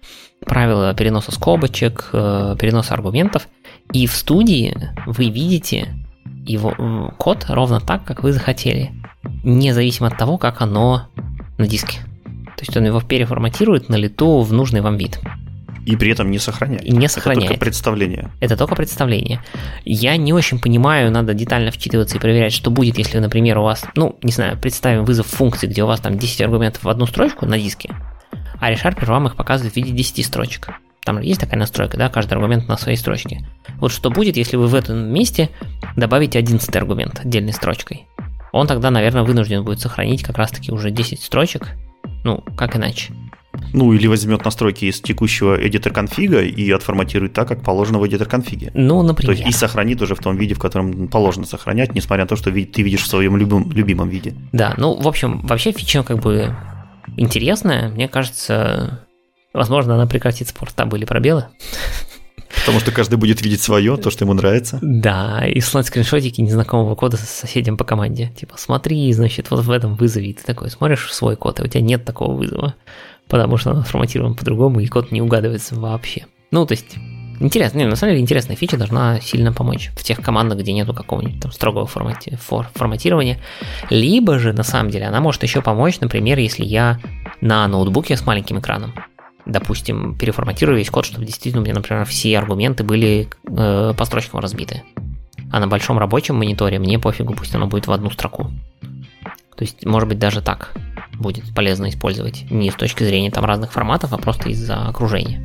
правила переноса скобочек, э, переноса аргументов. И в студии вы видите его код ровно так, как вы захотели, независимо от того, как оно на диске. То есть он его переформатирует на лету в нужный вам вид. И при этом не сохраняет. И не сохраняет. Это только представление. Это только представление. Я не очень понимаю, надо детально вчитываться и проверять, что будет, если, например, у вас, ну, не знаю, представим вызов функции, где у вас там 10 аргументов в одну строчку на диске, а ReSharper вам их показывает в виде 10 строчек. Там есть такая настройка, да, каждый аргумент на своей строчке. Вот что будет, если вы в этом месте добавите 11 аргумент отдельной строчкой? Он тогда, наверное, вынужден будет сохранить как раз-таки уже 10 строчек. Ну, как иначе? Ну, или возьмет настройки из текущего эдитор конфига и отформатирует так, как положено в эдитор конфиге. Ну, например. То есть и сохранит уже в том виде, в котором положено сохранять, несмотря на то, что ты видишь в своем любим, любимом виде. Да, ну, в общем, вообще фича как бы интересная. Мне кажется, возможно, она прекратит спорт табы или пробелы. Потому что каждый будет видеть свое, то, что ему нравится. Да, и слать скриншотики незнакомого кода с соседям по команде. Типа, смотри, значит, вот в этом вызове. И ты такой смотришь свой код, и у тебя нет такого вызова. Потому что он форматирован по-другому, и код не угадывается вообще. Ну, то есть, Интересно, не, на самом деле интересная фича должна сильно помочь в тех командах, где нету какого-нибудь там строгого формати, фор, форматирования. Либо же, на самом деле, она может еще помочь, например, если я на ноутбуке с маленьким экраном допустим, переформатирую весь код, чтобы действительно у меня, например, все аргументы были э, по строчкам разбиты. А на большом рабочем мониторе мне пофигу, пусть оно будет в одну строку. То есть, может быть, даже так будет полезно использовать. Не с точки зрения там разных форматов, а просто из-за окружения.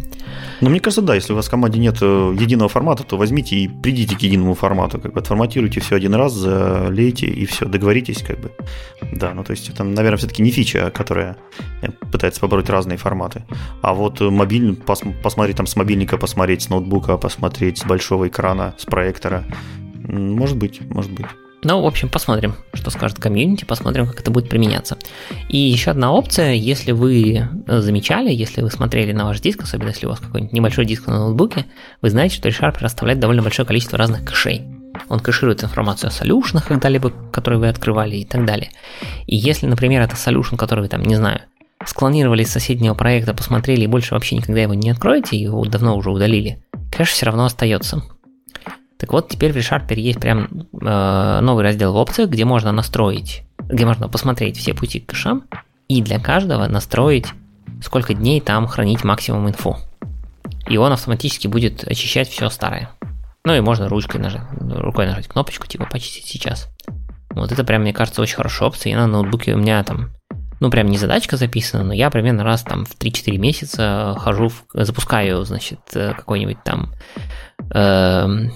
Ну, мне кажется, да, если у вас в команде нет э, единого формата, то возьмите и придите к единому формату, как бы отформатируйте все один раз, залейте и все, договоритесь, как бы. Да, ну то есть это, наверное, все-таки не фича, которая э, пытается побороть разные форматы. А вот мобильный, пос, посмотреть там с мобильника, посмотреть с ноутбука, посмотреть с большого экрана, с проектора, может быть, может быть. Ну, в общем, посмотрим, что скажет комьюнити, посмотрим, как это будет применяться. И еще одна опция, если вы э, замечали, если вы смотрели на ваш диск, особенно если у вас какой-нибудь небольшой диск на ноутбуке, вы знаете, что ReSharper оставляет довольно большое количество разных кэшей. Он кэширует информацию о солюшнах когда-либо, которые вы открывали и так далее. И если, например, это солюшн, который вы там, не знаю, склонировали из соседнего проекта, посмотрели и больше вообще никогда его не откроете, его давно уже удалили, кэш все равно остается. Так вот, теперь в ReSharper есть прям э, новый раздел в опциях, где можно настроить, где можно посмотреть все пути к кэшам и для каждого настроить, сколько дней там хранить максимум инфу. И он автоматически будет очищать все старое. Ну и можно ручкой нажать, рукой нажать кнопочку, типа почистить сейчас. Вот это прям, мне кажется, очень хорошая опция. И на ноутбуке у меня там, ну прям не задачка записана, но я примерно раз там в 3-4 месяца хожу, в, запускаю, значит, э, какой-нибудь там э,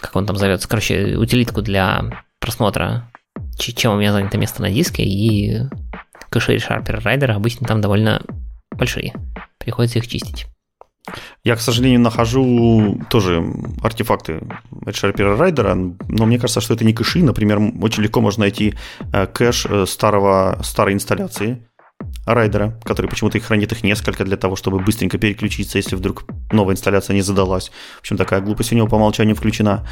как он там зовется, короче, утилитку для просмотра, чем у меня занято место на диске, и кэши ReSharper Rider-а обычно там довольно большие. Приходится их чистить. Я, к сожалению, нахожу тоже артефакты ReSharper Rider-а, но мне кажется, что это не кэши. Например, очень легко можно найти э, кэш э, старого, старой инсталляции, Rider-а, который почему-то их хранит их несколько для того, чтобы быстренько переключиться, если вдруг новая инсталляция не задалась. В общем, такая глупость у него по умолчанию включена.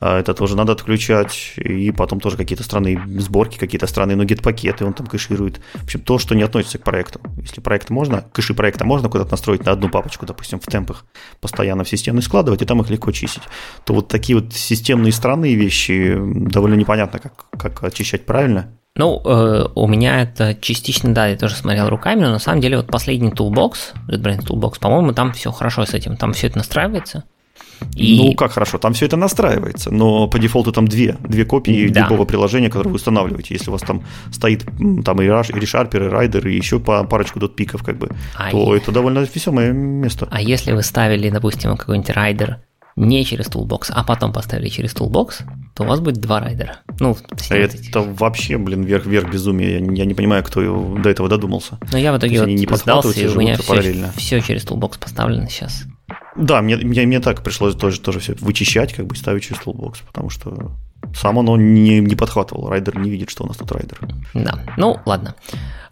А, это тоже надо отключать. И потом тоже какие-то странные сборки, какие-то странные нугет-пакеты он там кэширует. В общем, то, что не относится к проекту. Если проект можно, кэши проекта можно куда-то настроить на одну папочку, допустим, в темпах постоянно в системную складывать, и там их легко чистить. То вот такие вот системные странные вещи довольно непонятно, как, как очищать правильно. Ну, э, у меня это частично, да, я тоже смотрел руками, но на самом деле вот последний Toolbox, JetBrains Toolbox, по-моему, там все хорошо с этим, там все это настраивается. И... Ну, как хорошо, там все это настраивается, но по дефолту там две, две копии да. любого приложения, которое вы устанавливаете. Если у вас там стоит там и ReSharper, и Rider, и еще парочку дотпиков, как бы, а то и... это довольно весомое место. А если вы ставили, допустим, какой-нибудь Rider не через Toolbox, а потом поставили через Toolbox, то у вас будет два райдера. Ну, это вообще, блин, вверх безумие. Я, я не понимаю, кто до этого додумался. Но я в итоге вот не сдался, и у меня все, все через Toolbox поставлено сейчас. Да, мне, мне, мне так пришлось тоже, тоже все вычищать, как бы ставить через Toolbox, потому что сам оно не, не подхватывал. Райдер не видит, что у нас тут райдер. Да, ну ладно.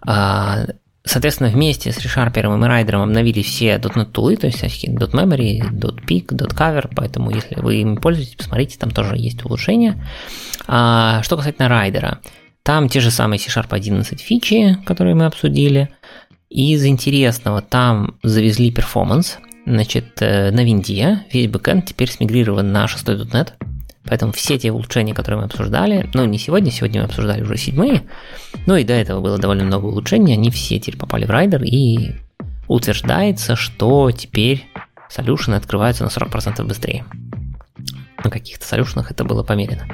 А, Соответственно, вместе с ReSharper и Raider обновили все .NET тулы, то есть всякие .memory, .peak, .cover, поэтому если вы ими пользуетесь, посмотрите, там тоже есть улучшения. А, что касательно Райдера, там те же самые C-Sharp 11 фичи, которые мы обсудили. Из интересного, там завезли перформанс, значит, э, на винде весь бэкэнд теперь смигрирован на 6.NET, Поэтому все те улучшения, которые мы обсуждали, ну не сегодня, сегодня мы обсуждали уже седьмые, но и до этого было довольно много улучшений, они все теперь попали в Rider, и утверждается, что теперь солюшены открываются на 40% быстрее. На каких-то солюшенах это было померено.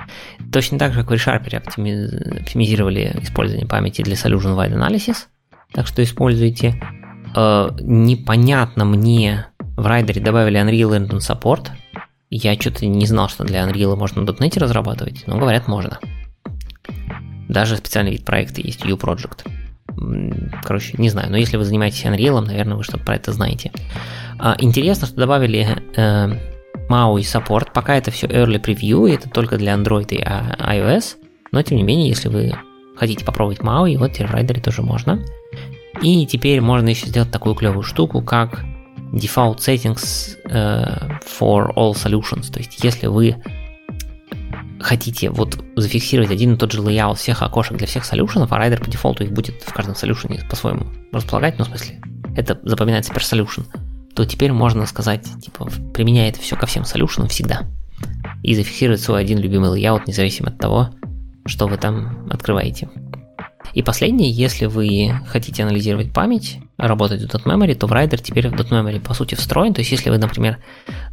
Точно так же, как в ReSharper оптимизировали использование памяти для Solution Wide Analysis, так что используйте. Э, непонятно мне, в райдере добавили Unreal Engine Support – я что-то не знал, что для Unreal можно на .NET разрабатывать, но говорят, можно. Даже специальный вид проекта есть, U-Project. Короче, не знаю, но если вы занимаетесь Unreal, наверное, вы что-то про это знаете. А, интересно, что добавили э, MAUI Support. Пока это все early preview, это только для Android и iOS. Но, тем не менее, если вы хотите попробовать MAUI, вот в райдере тоже можно. И теперь можно еще сделать такую клевую штуку, как default settings uh, for all solutions. То есть, если вы хотите вот зафиксировать один и тот же layout всех окошек для всех солюшенов, а райдер по дефолту их будет в каждом солюшене по-своему располагать, ну, в смысле, это запоминается per solution, то теперь можно сказать, типа, применяй это все ко всем солюшенам всегда. И зафиксировать свой один любимый layout, независимо от того, что вы там открываете. И последнее, если вы хотите анализировать память, работать в .memory, то в Rider теперь в .memory по сути встроен. То есть если вы, например,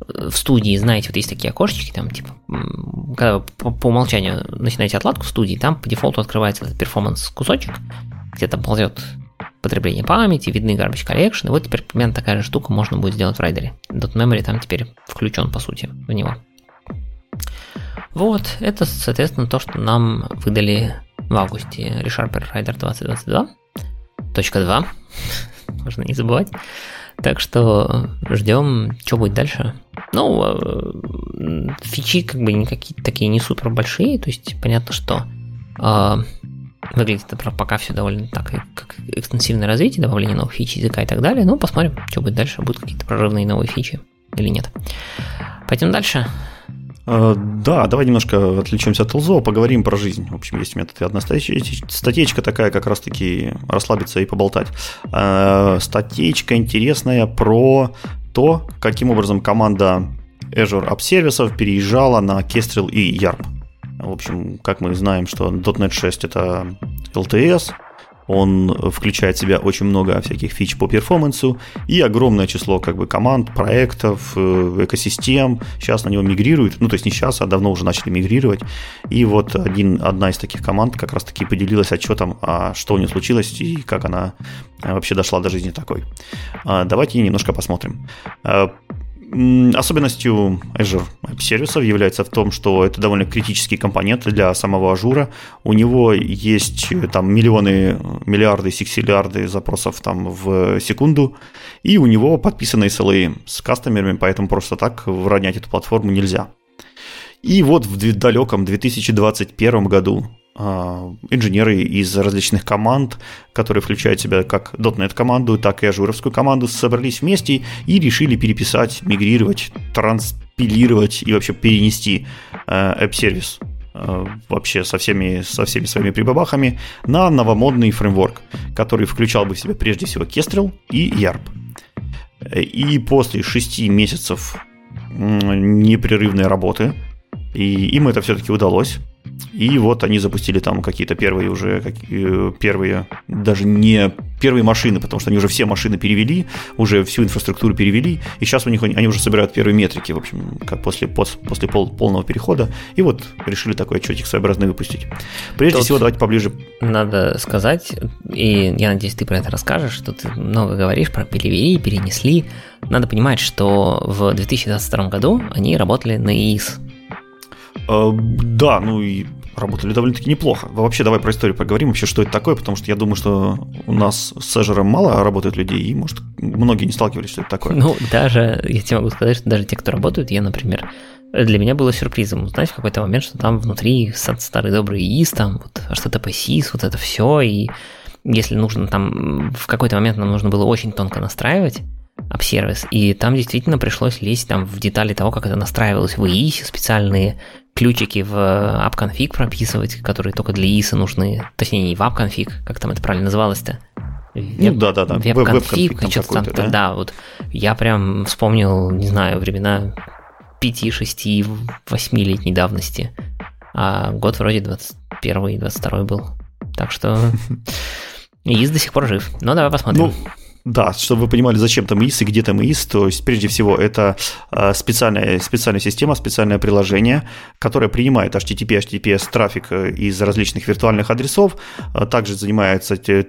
в студии знаете, вот есть такие окошечки, там типа, когда вы по, по умолчанию начинаете отладку в студии, там по дефолту открывается этот перформанс кусочек, где там ползет потребление памяти, видны garbage collection, и вот теперь примерно такая же штука можно будет сделать в райдере. .memory там теперь включен, по сути, в него. Вот, это, соответственно, то, что нам выдали в августе ReSharper Rider 2022. Точка 2. Можно не забывать. Так что ждем, что будет дальше. Ну, э, фичи как бы никакие такие не супер большие, то есть понятно, что э, выглядит это пока все довольно так, как экстенсивное развитие, добавление новых фич языка и так далее. Ну, посмотрим, что будет дальше, будут какие-то прорывные новые фичи или нет. Пойдем дальше. Э, да, давай немножко отвлечемся от Лзо, поговорим про жизнь. В общем, есть метод и одна статейка такая, как раз-таки расслабиться и поболтать. Э, статейка интересная про то, каким образом команда Azure App сервисов переезжала на Kestrel и YARP. В общем, как мы знаем, что .NET 6 это LTS, он включает в себя очень много всяких фич по перформансу и огромное число как бы команд, проектов, э, экосистем. Сейчас на него мигрируют. Ну, то есть не сейчас, а давно уже начали мигрировать. И вот один, одна из таких команд как раз-таки поделилась отчетом, а что у нее случилось и как она э, вообще дошла до жизни такой. А, давайте немножко посмотрим. Особенностью Azure сервисов является в том, что это довольно критический компонент для самого Azure-а. У него есть э, там миллионы, миллиарды, сексиллиарды запросов там в секунду, и у него подписаны SLA с кастомерами, поэтому просто так ронять эту платформу нельзя. И вот в далеком 2021 году инженеры из различных команд, которые включают в себя как .NET команду, так и Azure-овскую команду, собрались вместе и решили переписать, мигрировать, транспилировать и вообще перенести App Service а, вообще со всеми, со всеми своими прибабахами на новомодный фреймворк, который включал бы в себя прежде всего Kestrel и YARP. И после шести месяцев непрерывной работы, и им это все-таки удалось, и вот они запустили там какие-то первые уже, э, первые, даже не первые машины, потому что они уже все машины перевели, уже всю инфраструктуру перевели, и сейчас у них они уже собирают первые метрики, в общем, как после, после пол, полного перехода, и вот решили такой отчетик своеобразный выпустить. Прежде Тут всего, давайте поближе. Надо сказать, и я надеюсь, ты про это расскажешь, что ты много говоришь про перевели, перенесли, надо понимать, что в 2022 году они работали на EIS. Э, да, ну и работали довольно-таки неплохо. Вообще, давай про историю поговорим, вообще, что это такое, потому что я думаю, что у нас с Azure мало работает людей, и, может, многие не сталкивались, что это такое. Ну, даже, я тебе могу сказать, что даже те, кто работают, я, например, для меня было сюрпризом узнать в какой-то момент, что там внутри старый добрый ИИС, там вот HTTP SIS, вот это все, и если нужно там, в какой-то момент нам нужно было очень тонко настраивать, ап-сервис, и там действительно пришлось лезть там в детали того, как это настраивалось в ИИСе, специальные ключики в app-config прописывать, которые только для ИИСа нужны, точнее не в app-config, как там это правильно называлось-то, ну да, да, да. Веб-конфиг, что-то там, да. да, вот я прям вспомнил, не знаю, времена 5, 6, 8-летней давности. А год вроде 21 и 22 был. Так что ИИС до сих пор жив. Но давай посмотрим. Ну, да, чтобы вы понимали, зачем там ИИС и где там ИИС, то есть прежде всего это а, специальная, специальная система, специальное приложение, которое принимает HTTP, HTTPS трафик э, из различных виртуальных адресов, а также занимается э,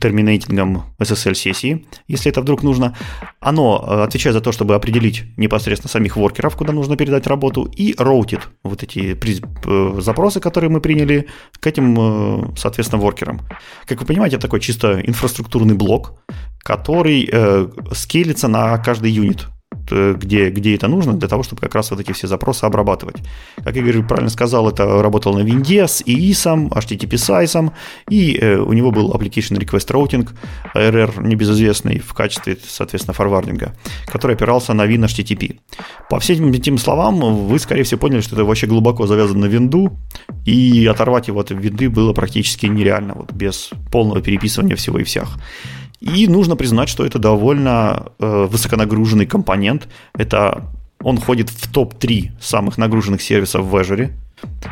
терминейтингом SSL-сессии, если это вдруг нужно. Оно э, отвечает за то, чтобы определить непосредственно самих воркеров, куда нужно передать работу, и роутит вот эти запросы, которые мы приняли, к этим, соответственно, воркерам. Как вы понимаете, это такой чисто инфраструктурный блок, блок, который э, скейлится на каждый юнит где, где это нужно, для того, чтобы как раз вот эти все запросы обрабатывать. Как Игорь правильно сказал, это работал на винде с EIS, HTTP SISE, и э, у него был Application Request Routing, RR небезызвестный в качестве, соответственно, форвардинга, который опирался на Win HTTP. По всем этим словам, вы, скорее всего, поняли, что это вообще глубоко завязано на винду, и оторвать его от винды было практически нереально, вот без полного переписывания всего и всех. И нужно признать, что это довольно э, высоконагруженный компонент. Это он входит в топ-3 самых нагруженных сервисов в Azure.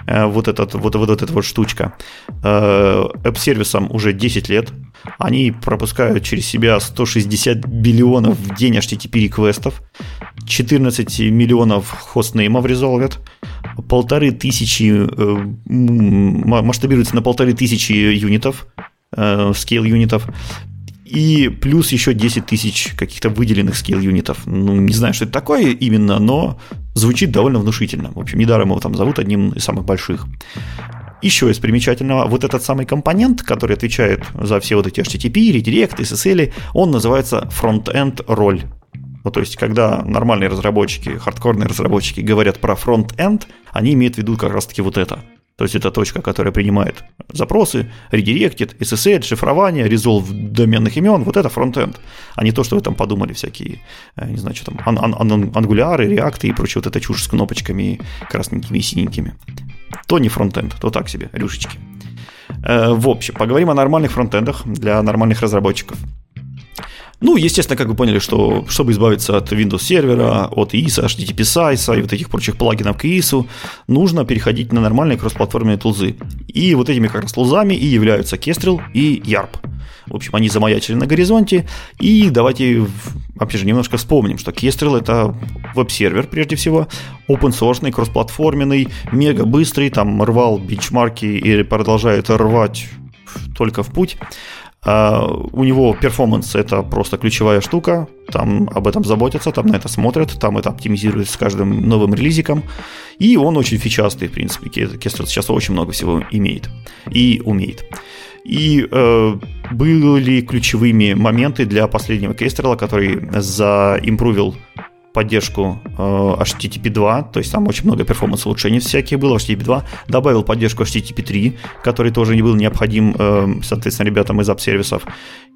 Э, вот, этот, вот, вот, вот эта вот штучка. Э, App-сервисам уже 10 лет. Они пропускают через себя 160 биллионов в день HTTP реквестов, 14 миллионов хостнеймов резолвят, полторы тысячи, э, масштабируется на полторы тысячи юнитов, скейл юнитов, и плюс еще 10 тысяч каких-то выделенных скилл-юнитов. Ну, не знаю, что это такое именно, но звучит довольно внушительно. В общем, недаром его там зовут одним из самых больших. Еще из примечательного, вот этот самый компонент, который отвечает за все вот эти HTTP, Redirect, SSL, он называется Front-End роль. Ну, то есть, когда нормальные разработчики, хардкорные разработчики говорят про фронт-энд, они имеют в виду как раз-таки вот это. То есть это точка, которая принимает запросы, редиректит, SSL, шифрование, резолв доменных имен. Вот это фронтенд, а не то, что вы там подумали всякие, э, не знаю, что там, ан- ан- ангуляры, реакты и прочее, вот это чушь с кнопочками красненькими и синенькими. То не фронтенд, то так себе, рюшечки. Э, в общем, поговорим о нормальных фронтендах для нормальных разработчиков. Ну, естественно, как вы поняли, что чтобы избавиться от Windows сервера, от IIS, HTTP SISE и вот этих прочих плагинов к IIS, нужно переходить на нормальные кроссплатформенные тулзы. И вот этими как раз тулзами и являются Kestrel и YARP. В общем, они замаячили на горизонте. И давайте, опять же, немножко вспомним, что Kestrel это веб-сервер, прежде всего, open source, кроссплатформенный, мега быстрый, там рвал бенчмарки и продолжает рвать только в путь. А, у него перформанс это просто ключевая штука, там об этом заботятся, там на это смотрят, там это оптимизируют с каждым новым релизиком. И он очень фичастый, в принципе. Кестер сейчас очень много всего имеет и умеет. И э, были ключевыми моменты для последнего Кестерла, который заимпровил поддержку э, HTTP 2, то есть там очень много перформанс улучшений всяких было, HTTP 2, добавил поддержку HTTP 3, который тоже не был необходим, э, соответственно, ребятам из апсервисов,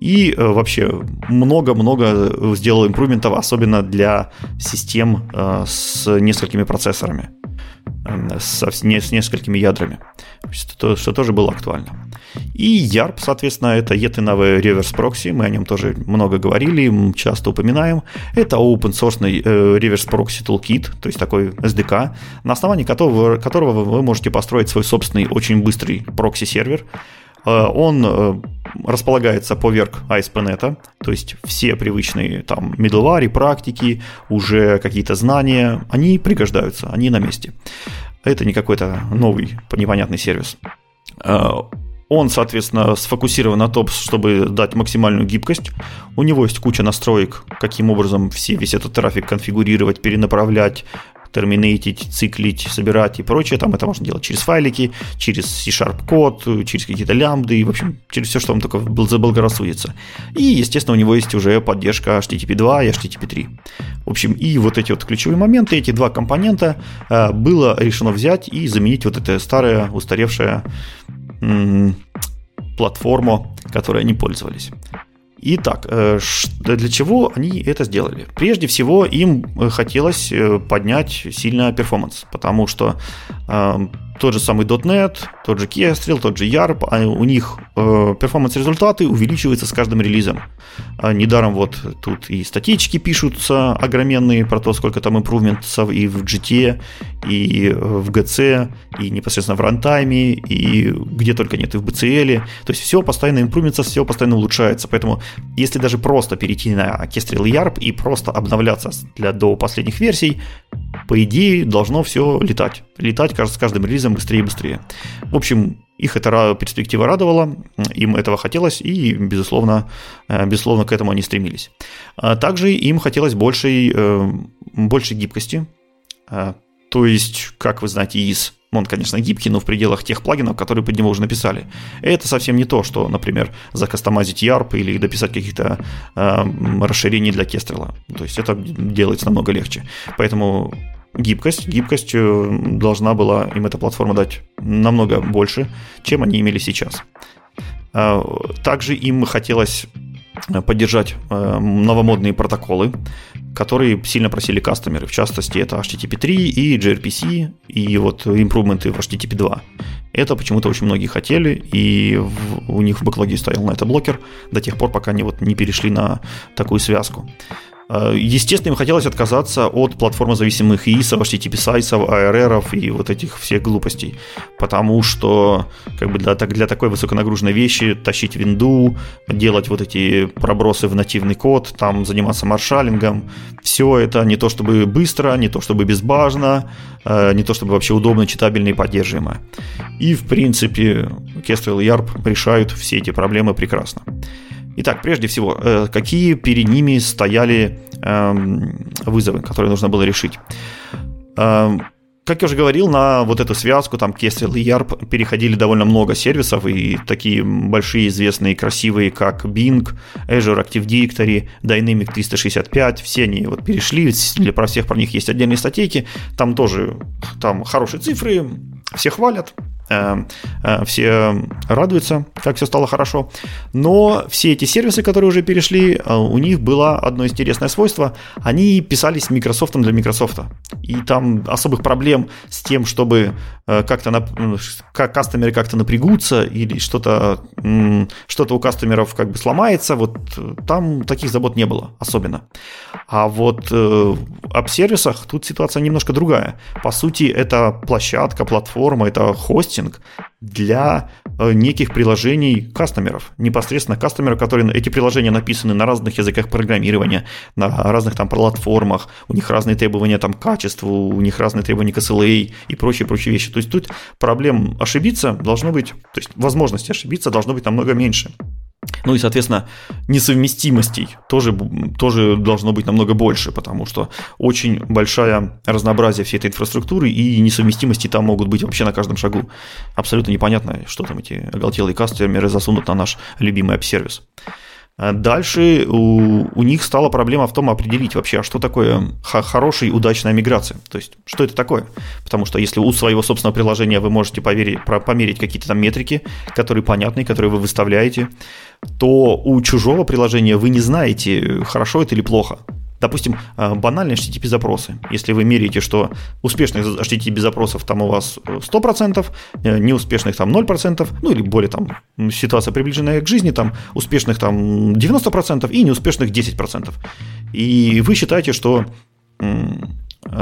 и э, вообще много-много сделал импрувментов, особенно для систем э, с несколькими процессорами, со, с, не, с несколькими ядрами, что, что тоже было актуально. И YARP, соответственно, это Yet Another Reverse Proxy, мы о нем тоже много говорили, часто упоминаем. Это open source э, Reverse Proxy Toolkit, то есть такой SDK, на основании которого, которого вы можете построить свой собственный очень быстрый прокси-сервер. Э, он э, располагается поверх ASP.NET, то есть все привычные там middleware, практики, уже какие-то знания, они пригождаются, они на месте. Это не какой-то новый непонятный сервис. Он, соответственно, сфокусирован на том, чтобы дать максимальную гибкость. У него есть куча настроек, каким образом все, весь этот трафик конфигурировать, перенаправлять, терминейтить, циклить, собирать и прочее. Там это можно делать через файлики, через C-Sharp код, через какие-то лямбды, в общем, через все, что вам только заблагорассудится. И, естественно, у него есть уже поддержка HTTP 2 и HTTP 3. В общем, и вот эти вот ключевые моменты, эти два компонента э, было решено взять и заменить вот это старое, устаревшее платформу, которой они пользовались. Итак, э, для чего они это сделали? Прежде всего, им э, хотелось э, поднять сильно перформанс, потому что тот же самый .NET, тот же Kestrel, тот же YARP, а у них э, перформанс-результаты увеличиваются с каждым релизом. А недаром вот тут и статички пишутся огроменные про то, сколько там импрувментов и в GT, и в GC, и непосредственно в рантайме, и где только нет, и в BCL. То есть все постоянно импрувментится, все постоянно улучшается. Поэтому если даже просто перейти на Kestrel и YARP и просто обновляться для, до последних версий, по идее должно все летать. Летать кажется, с каждым релизом быстрее и быстрее. В общем, их эта перспектива радовала, им этого хотелось, и, безусловно, э, безусловно, к этому они стремились. А также им хотелось большей, э, большей гибкости, а, то есть, как вы знаете, из он, конечно, гибкий, но в пределах тех плагинов, которые под него уже написали. Это совсем не то, что, например, закастомазить YARP или дописать каких-то э, расширений для Kestrel. То есть это делается намного легче. Поэтому гибкость. Гибкость э, должна была им эта платформа дать намного больше, чем они имели сейчас. Э, также им хотелось э, поддержать новомодные протоколы, которые сильно просили кастомеры. В частности, это HTTP 3 и gRPC, и вот импрувменты в HTTP 2. Это почему-то очень многие хотели, и в, у них в бэклоге стоял на это блокер до тех пор, пока они вот не перешли на такую связку. Э, естественно, им хотелось отказаться от платформозависимых ИИСов, HTTP сайсов, ARR и вот этих всех глупостей. Потому что как бы для, для такой высоконагруженной вещи тащить винду, делать вот эти пробросы в нативный код, там заниматься маршалингом, все это не то чтобы быстро, не то чтобы безбажно, э, не то чтобы вообще удобно, читабельно и поддерживаемо. И в принципе Kestrel и YARP решают все эти проблемы прекрасно. Итак, прежде всего, э, какие перед ними стояли эм, вызовы, которые нужно было решить? Эм, как я уже говорил, на вот эту связку, там, Kestrel и YARP переходили довольно много сервисов, и такие большие, известные, красивые, как Bing, Azure Active Directory, Dynamic 365, все они вот перешли, для про всех про них есть отдельные статейки, там тоже там хорошие цифры, все хвалят, все радуются, как все стало хорошо. Но все эти сервисы, которые уже перешли, э, у них было одно интересное свойство. Они писались Microsoft для Microsoft. И там особых проблем с тем, чтобы как-то на, как кастомеры как-то напрягутся или что-то что у кастомеров как бы сломается, вот там таких забот не было особенно. А вот об сервисах тут ситуация немножко другая. По сути, это площадка, платформа, это хост хостинг для э, неких приложений кастомеров, непосредственно кастомеров, которые эти приложения написаны на разных языках программирования, на разных там платформах, у них разные требования там к качеству, у них разные требования к SLA и прочие-прочие вещи. То есть тут проблем ошибиться должно быть, то есть возможности ошибиться должно быть намного меньше. Ну и, соответственно, несовместимостей тоже, тоже должно быть намного больше, потому что очень большая разнообразие всей этой инфраструктуры и несовместимости там могут быть вообще на каждом шагу. Абсолютно непонятно, что там эти оголтелые кастомеры засунут на наш любимый апп-сервис. А дальше у, у них стала проблема в том определить вообще, а что такое хорошая и удачная миграция. То есть, что это такое? Потому что если у своего собственного приложения вы можете поверить, померить какие-то там метрики, которые понятны, которые вы выставляете, то у чужого приложения вы не знаете, хорошо это или плохо. Допустим, э, банальные HTTP-запросы. Если вы меряете, что успешных HTTP-запросов там у вас 100%, э, неуспешных там 0%, ну или более там ситуация приближенная к жизни, там успешных там 90% и неуспешных 10%. И вы считаете, что э,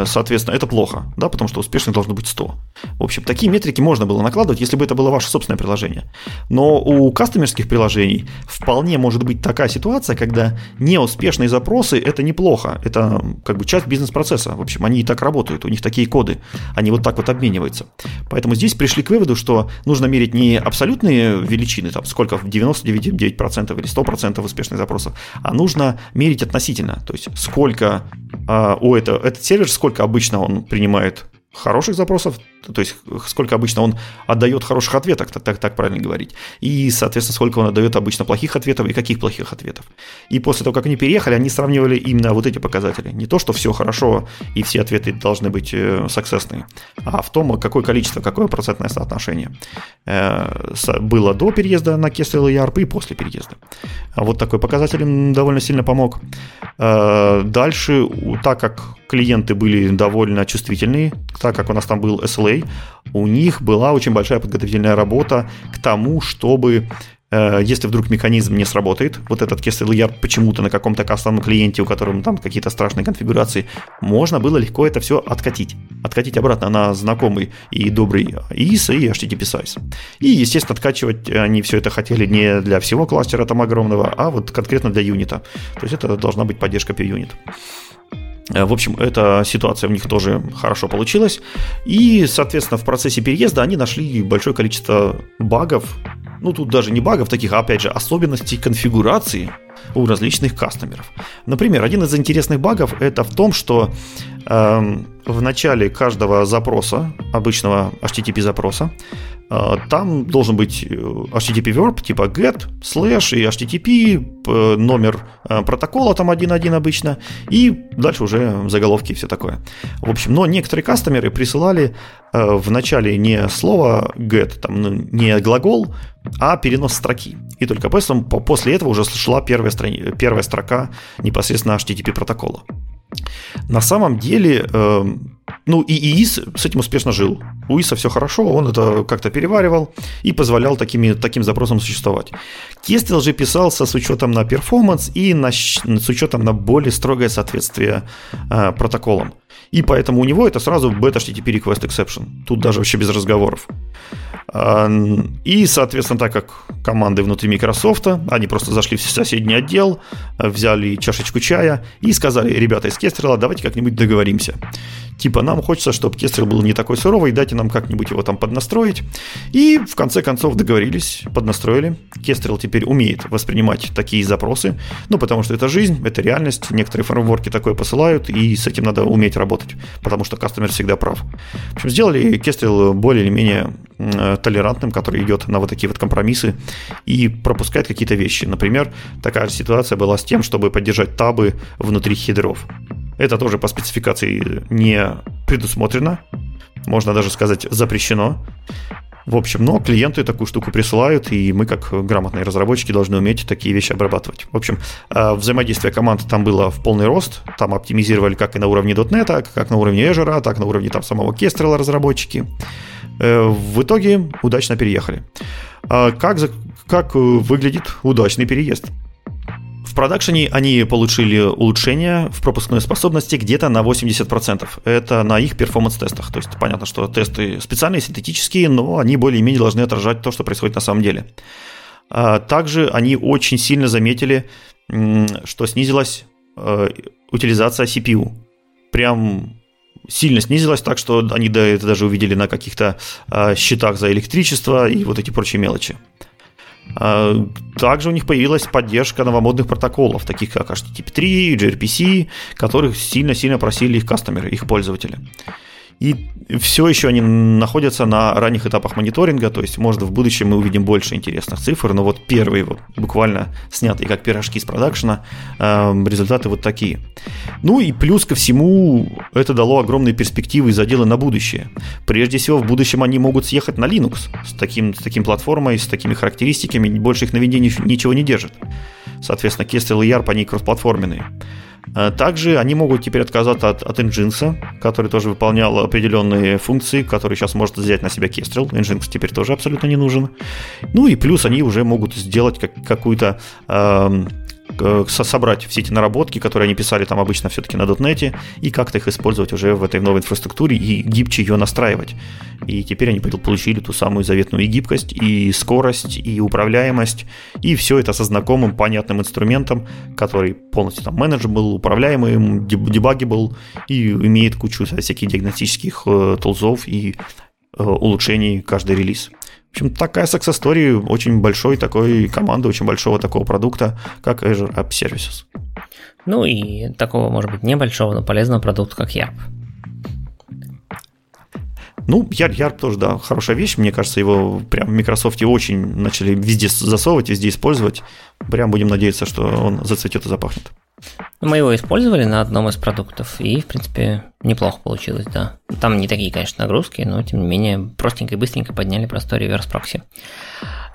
соответственно, это плохо, да, потому что успешных должно быть 100. В общем, такие метрики можно было накладывать, если бы это было ваше собственное приложение. Но у кастомерских приложений вполне может быть такая ситуация, когда неуспешные запросы – это неплохо, это как бы часть бизнес-процесса. В общем, они и так работают, у них такие коды, они вот так вот обмениваются. Поэтому здесь пришли к выводу, что нужно мерить не абсолютные величины, там сколько, 99% или 100% успешных запросов, а нужно мерить относительно, то есть сколько а, у этого, этот сервер, сколько обычно он принимает хороших запросов, то есть сколько обычно он отдает хороших ответов, так, так, так правильно говорить, и, соответственно, сколько он отдает обычно плохих ответов и каких плохих ответов. И после того, как они переехали, они сравнивали именно вот эти показатели. Не то, что все хорошо и все ответы должны быть саксессные, а в том, какое количество, какое процентное соотношение э, было до переезда на Kestrel и ERP и после переезда. Вот такой показатель им довольно сильно помог. Э, дальше, так как клиенты были довольно чувствительные, так как у нас там был SLA, у них была очень большая подготовительная работа к тому, чтобы э, если вдруг механизм не сработает, вот этот KSLR почему-то на каком-то кастомном клиенте, у которого там какие-то страшные конфигурации, можно было легко это все откатить. Откатить обратно на знакомый и добрый IS и HTTP size. И, естественно, откачивать они все это хотели не для всего кластера там огромного, а вот конкретно для юнита. То есть это должна быть поддержка per unit. Э, в общем, эта ситуация у них тоже хорошо получилась. И, соответственно, в процессе переезда они нашли большое количество багов. Ну, тут даже не багов таких, а, опять же, особенностей конфигурации у различных кастомеров. Например, один из интересных багов это в том, что э, в начале каждого запроса, обычного HTTP запроса, а, там должен быть э, HTTP verb типа get, slash и HTTP, номер э, протокола там 1.1 обычно, и дальше уже заголовки и все такое. В общем, но некоторые кастомеры присылали э, в начале не слово get, там, не глагол, а перенос строки. И только после, после этого уже шла первая, страни, первая строка непосредственно HTTP протокола. На самом деле, э, ну и ИИС с этим успешно жил. У ИИСа все хорошо, он это как-то переваривал и позволял такими, таким запросам существовать. Кестел же писался с учетом на перформанс и на, с учетом на более строгое соответствие э, протоколам. И поэтому у него это сразу beta HTTP request exception. Тут даже вообще без разговоров. И, соответственно, так как команды внутри Microsoft, они просто зашли в соседний отдел, взяли чашечку чая и сказали, ребята из Кестрела, давайте как-нибудь договоримся. Типа, нам хочется, чтобы Кестрел был не такой суровый, дайте нам как-нибудь его там поднастроить. И в конце концов договорились, поднастроили. Кестрел теперь умеет воспринимать такие запросы, ну, потому что это жизнь, это реальность, некоторые фреймворки такое посылают, и с этим надо уметь работать, потому что кастомер всегда прав. В общем, сделали Кестрел более или менее толерантным, который идет на вот такие вот компромиссы и пропускает какие-то вещи. Например, такая же ситуация была с тем, чтобы поддержать табы внутри хедров. Это тоже по спецификации не предусмотрено, можно даже сказать запрещено. В общем, но клиенты такую штуку присылают, и мы, как грамотные разработчики, должны уметь такие вещи обрабатывать. В общем, э, взаимодействие команд там было в полный рост. Там оптимизировали как и на уровне .NET, как на уровне Azure, так на уровне там самого Kestrel разработчики. Э, в итоге удачно переехали. А как, как выглядит удачный переезд? В продакшене они получили улучшение в пропускной способности где-то на 80%. Это на их перформанс-тестах. То есть понятно, что тесты специальные, синтетические, но они более-менее должны отражать то, что происходит на самом деле. А также они очень сильно заметили, что снизилась э, утилизация CPU. Прям сильно снизилась, так что они это даже увидели на каких-то э, счетах за электричество и вот эти прочие мелочи. Э, также у них появилась поддержка новомодных протоколов, таких как HTTP3, gRPC, которых сильно-сильно просили их кастомеры, их пользователи. И все еще они находятся на ранних этапах мониторинга, то есть, может, в будущем мы увидим больше интересных цифр, но вот первые, вот, буквально снятые как пирожки с продакшена, э, результаты вот такие. Ну и плюс ко всему, это дало огромные перспективы и заделы на будущее. Прежде всего, в будущем они могут съехать на Linux с таким, с таким платформой, с такими характеристиками, больше их на ничего не держит. Соответственно, Kestrel и YARP, они кроссплатформенные. Э, также они могут теперь отказаться от, от Nginx, который тоже выполнял определенные функции, которые сейчас может взять на себя Kestrel. Nginx теперь тоже абсолютно не нужен. Ну и плюс они уже могут сделать как, какую-то э, э, собрать все эти наработки, которые они писали там обычно все-таки на .NET, и как-то их использовать уже в этой новой инфраструктуре и гибче ее настраивать. И теперь они получили ту самую заветную и гибкость, и скорость, и управляемость, и все это со знакомым, понятным инструментом, который полностью там был, управляемый, дебагибл, и имеет кучу всяких диагностических э, тулзов и э, улучшений каждый релиз. В общем, такая success story очень большой такой команды, очень большого такого продукта, как Azure App Services. Ну и такого, может быть, небольшого, но полезного продукта, как YARP. Ну, Ярп, Ярп тоже, да, хорошая вещь. Мне кажется, его прям в Microsoft очень начали везде засовывать, везде использовать. Прям будем надеяться, что он зацветет и запахнет. Мы его использовали на одном из продуктов, и, в принципе, неплохо получилось, да. Там не такие, конечно, нагрузки, но, тем не менее, простенько и быстренько подняли простой реверс прокси.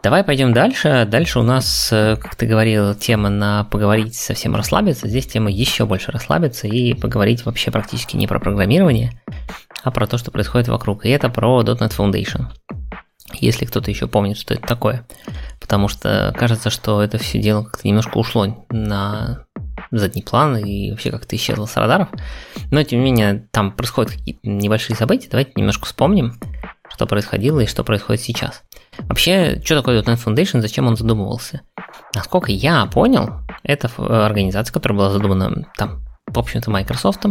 Давай пойдем дальше. Дальше у нас, э, как ты говорил, тема на поговорить совсем расслабиться. Здесь тема еще больше расслабиться и поговорить вообще практически не про программирование, а про то, что происходит вокруг. И это про .NET Foundation. Если кто-то еще помнит, что это такое. Потому что кажется, что это все дело как-то немножко ушло на задний план и вообще как-то исчезло с радаров. Но, тем не менее, там происходят какие-то небольшие события. Давайте немножко вспомним, что происходило и что происходит сейчас. Вообще, что такое .NET Foundation, зачем он задумывался? Насколько я понял, это организация, которая была задумана там в общем-то, Microsoft,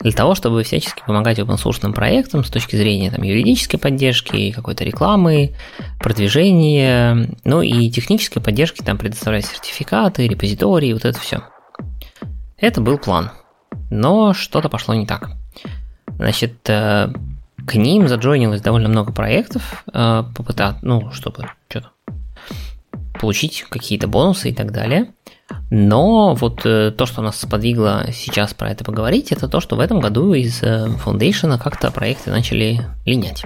для того, чтобы всячески помогать open source проектам с точки зрения там, юридической поддержки, какой-то рекламы, продвижения, ну и технической поддержки, там предоставлять сертификаты, репозитории, вот это все. Это был план. Но что-то пошло не так. Значит, э, к ним заджойнилось довольно много проектов, э, попытать, ну, чтобы что-то получить какие-то бонусы и так далее. Но вот э, то, что нас сподвигло сейчас про это поговорить, это то, что в этом году из Foundation как-то проекты начали линять.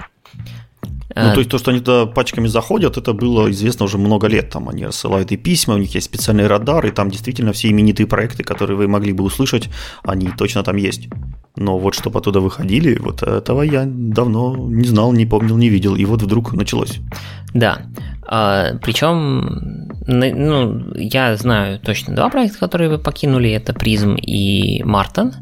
Ну, то есть то, что они туда пачками заходят, это было известно уже много лет. Там они рассылают и письма, у них есть специальный радар, и там действительно все именитые проекты, которые вы могли бы услышать, они точно там есть. Но вот чтобы оттуда выходили, вот этого я давно не знал, не помнил, не видел. И вот вдруг началось. Да. А, причем, ну, я знаю точно два проекта, которые вы покинули. Это Prism и Martin.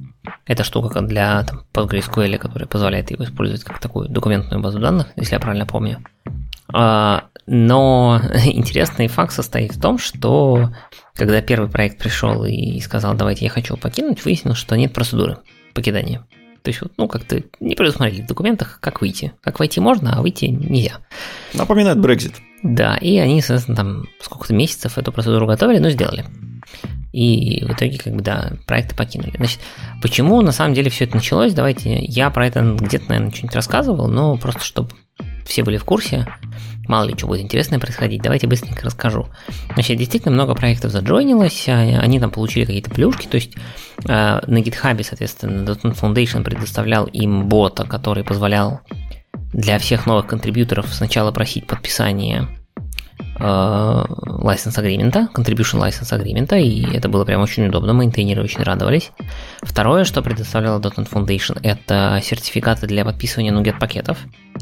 Это штука для там, PostgreSQL, которая позволяет его использовать как такую документную базу данных, если я правильно помню. А, но интересный факт состоит в том, что когда первый проект пришел и сказал, давайте я хочу покинуть, выяснилось, что нет процедуры покидания. То есть, ну, как-то не предусмотрели в документах, как выйти. Как войти можно, а выйти нельзя. Напоминает Brexit. Да, и они, соответственно, там сколько-то месяцев эту процедуру готовили, но сделали. И в итоге, как бы, да, проекты покинули. Значит, почему на самом деле все это началось? Давайте, я про это где-то, наверное, что-нибудь рассказывал, но просто чтобы все были в курсе, мало ли что будет интересное происходить, давайте быстренько расскажу. Значит, действительно много проектов заджойнилось, а, они там получили какие-то плюшки, то есть э, на GitHub, соответственно, .NET Foundation предоставлял им бота, который позволял для всех новых контрибьюторов сначала просить подписание license agreement, contribution license agreement, и это было прям очень удобно, мейнтейнеры очень радовались. Второе, что предоставляла .NET Foundation, это сертификаты для подписывания NuGet пакетов.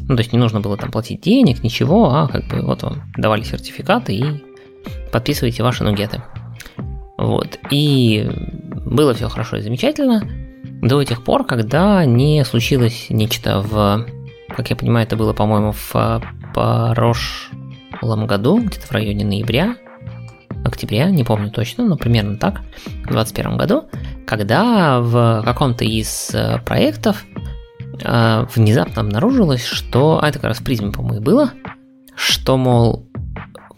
Ну, то есть не нужно было там платить денег, ничего, а как бы вот вам давали сертификаты и подписывайте ваши нугеты. Вот. И было все хорошо и замечательно до тех пор, когда не случилось нечто в, как я понимаю, это было, по-моему, в Порош прошлом году, где-то в районе ноября, октября, не помню точно, но примерно так, в 2021 году, когда в каком-то из э, проектов э, внезапно обнаружилось, что, а это как раз призме, по-моему, и было, что, мол,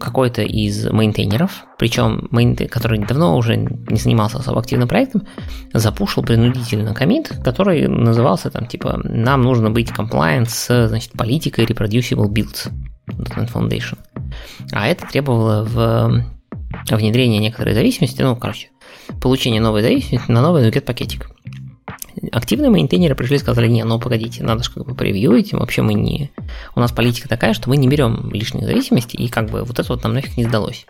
какой-то из мейнтейнеров, причем мейнтейнер, который давно уже не занимался особо активным проектом, запушил принудительно commit, который назывался там типа «Нам нужно быть compliant с значит, политикой reproducible builds». Foundation. А это требовало в внедрение некоторой зависимости, ну, короче, получение новой зависимости на новый NuGet пакетик. Активные мейнтейнеры пришли и сказали, не, ну погодите, надо же как бы превьюить, вообще мы не... У нас политика такая, что мы не берем лишние зависимости, и как бы вот это вот нам нафиг не сдалось.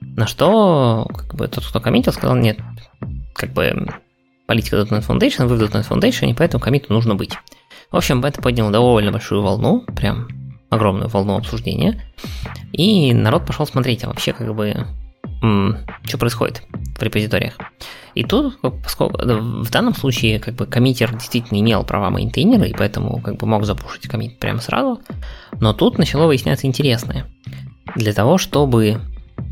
На что как бы тот, кто комментил, сказал, нет, как бы политика .NET Foundation, вы в .NET Foundation, и поэтому коммиту нужно быть. В общем, это подняло довольно большую волну, прям огромную волну обсуждения. И народ пошел смотреть, а вообще как бы что происходит в репозиториях. И тут, поскольку в данном случае как бы коммитер действительно имел права мейнтейнера, и поэтому как бы мог запушить коммит прямо сразу, но тут начало выясняться интересное. Для того, чтобы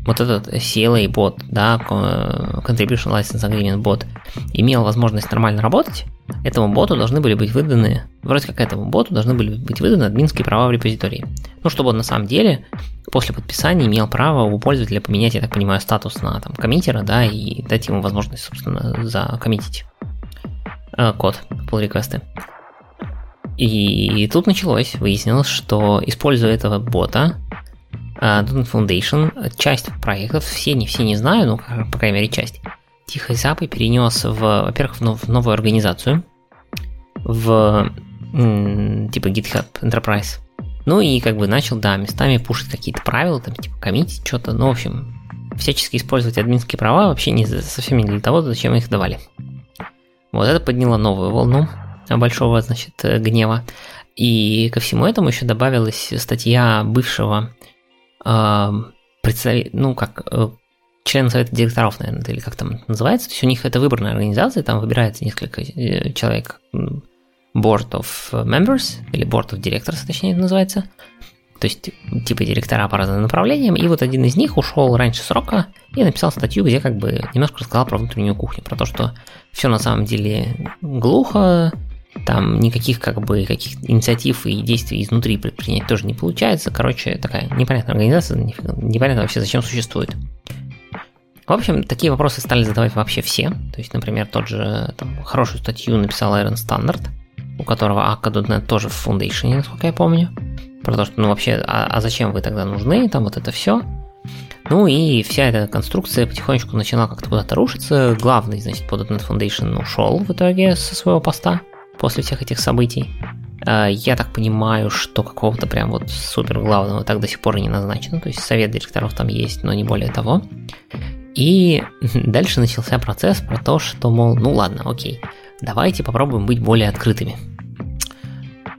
вот этот CLA бот, да, Contribution License Agreement бот, имел возможность нормально работать, этому боту должны были быть выданы, вроде как этому боту должны были быть выданы админские права в репозитории. Ну, чтобы он на самом деле после подписания имел право у пользователя поменять, я так понимаю, статус на там, коммитера, да, и дать ему возможность, собственно, закоммитить э, код pull реквесты. И тут началось, выяснилось, что используя этого бота, Dotnet Foundation, часть проектов, все не все не знаю, но, по крайней мере, часть, Тихой Запой перенес, в, во-первых, в новую организацию, в типа GitHub Enterprise. Ну и как бы начал, да, местами пушить какие-то правила, там, типа, коммитить что-то, ну, в общем, всячески использовать админские права вообще не совсем не для того, зачем их давали. Вот это подняло новую волну большого, значит, гнева. И ко всему этому еще добавилась статья бывшего представителя, ну, как э, член совета директоров, наверное, или как там называется. То есть у них это выборная организация, там выбирается несколько э, человек, Board of Members, или Board of Directors, точнее это называется. То есть, типа директора по разным направлениям, и вот один из них ушел раньше срока и написал статью, где как бы немножко рассказал про внутреннюю кухню, про то, что все на самом деле глухо, там никаких как бы каких инициатив и действий изнутри предпринять тоже не получается. Короче, такая непонятная организация, непонятно вообще зачем существует. В общем, такие вопросы стали задавать вообще все. То есть, например, тот же там, хорошую статью написал Iron Standard, у которого Akka.net тоже в Foundation, насколько я помню. Про то, что, ну вообще, а, а зачем вы тогда нужны, там вот это все. Ну и вся эта конструкция потихонечку начала как-то куда-то рушиться. Главный, значит, по .NET Foundation ушел в итоге со своего поста после всех этих событий. А, я так понимаю, что какого-то прям вот супер главного так до сих пор и не назначено. То есть совет директоров там есть, но не более того. И дальше начался процесс про то, что, мол, ну ладно, окей, давайте попробуем быть более открытыми.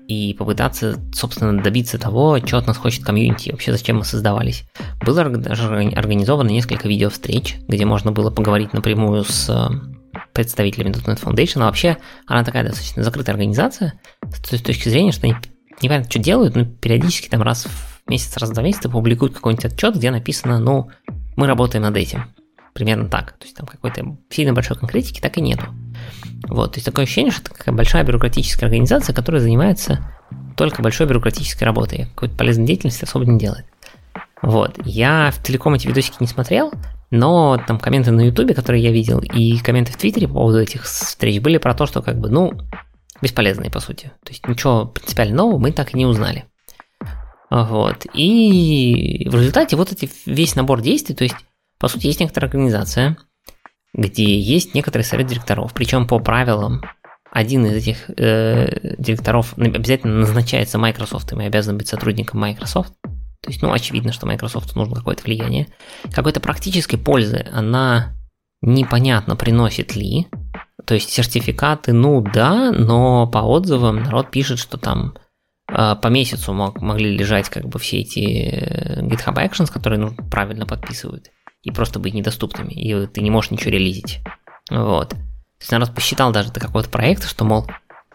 И попытаться, собственно, добиться того, что от нас хочет комьюнити, вообще зачем мы создавались. Было даже организовано несколько видео-встреч, где можно было поговорить напрямую с представителями .NET Foundation, а вообще она такая достаточно закрытая организация, с точки зрения, что они непонятно, что делают, но периодически там раз в месяц, раз в два месяца публикуют какой-нибудь отчет, где написано, ну, мы работаем над этим. Примерно так. То есть там какой-то сильно большой конкретики так и нету. Вот, то есть такое ощущение, что это такая большая бюрократическая организация, которая занимается только большой бюрократической работой, какой-то полезной деятельности особо не делает. Вот, я целиком эти видосики не смотрел, но там комменты на ютубе, которые я видел, и комменты в твиттере по поводу этих встреч были про то, что как бы, ну, бесполезные по сути. То есть ничего принципиально нового мы так и не узнали. Вот, и в результате вот эти весь набор действий, то есть по сути, есть некоторая организация, где есть некоторый совет директоров, причем по правилам один из этих э, директоров обязательно назначается Microsoft, и обязан быть сотрудником Microsoft. То есть, ну, очевидно, что Microsoft нужно какое-то влияние. Какой-то практической пользы она непонятно приносит ли. То есть сертификаты, ну да, но по отзывам народ пишет, что там э, по месяцу мог, могли лежать как бы все эти э, GitHub Actions, которые ну, правильно подписывают и просто быть недоступными, и ты не можешь ничего релизить. Вот. То есть народ посчитал даже до какого-то проекта, что, мол,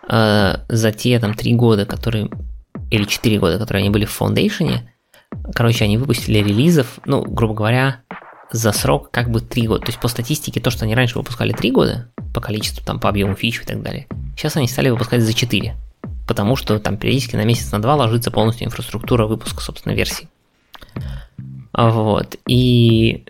э, за те там три года, которые, или четыре года, которые они были в Foundation, короче, они выпустили релизов, ну, грубо говоря, за срок как бы три года. То есть по статистике то, что они раньше выпускали три года, по количеству, там, по объему фич и так далее, сейчас они стали выпускать за четыре, Потому что там периодически на месяц, на два ложится полностью инфраструктура выпуска, собственно, версий. Вот. И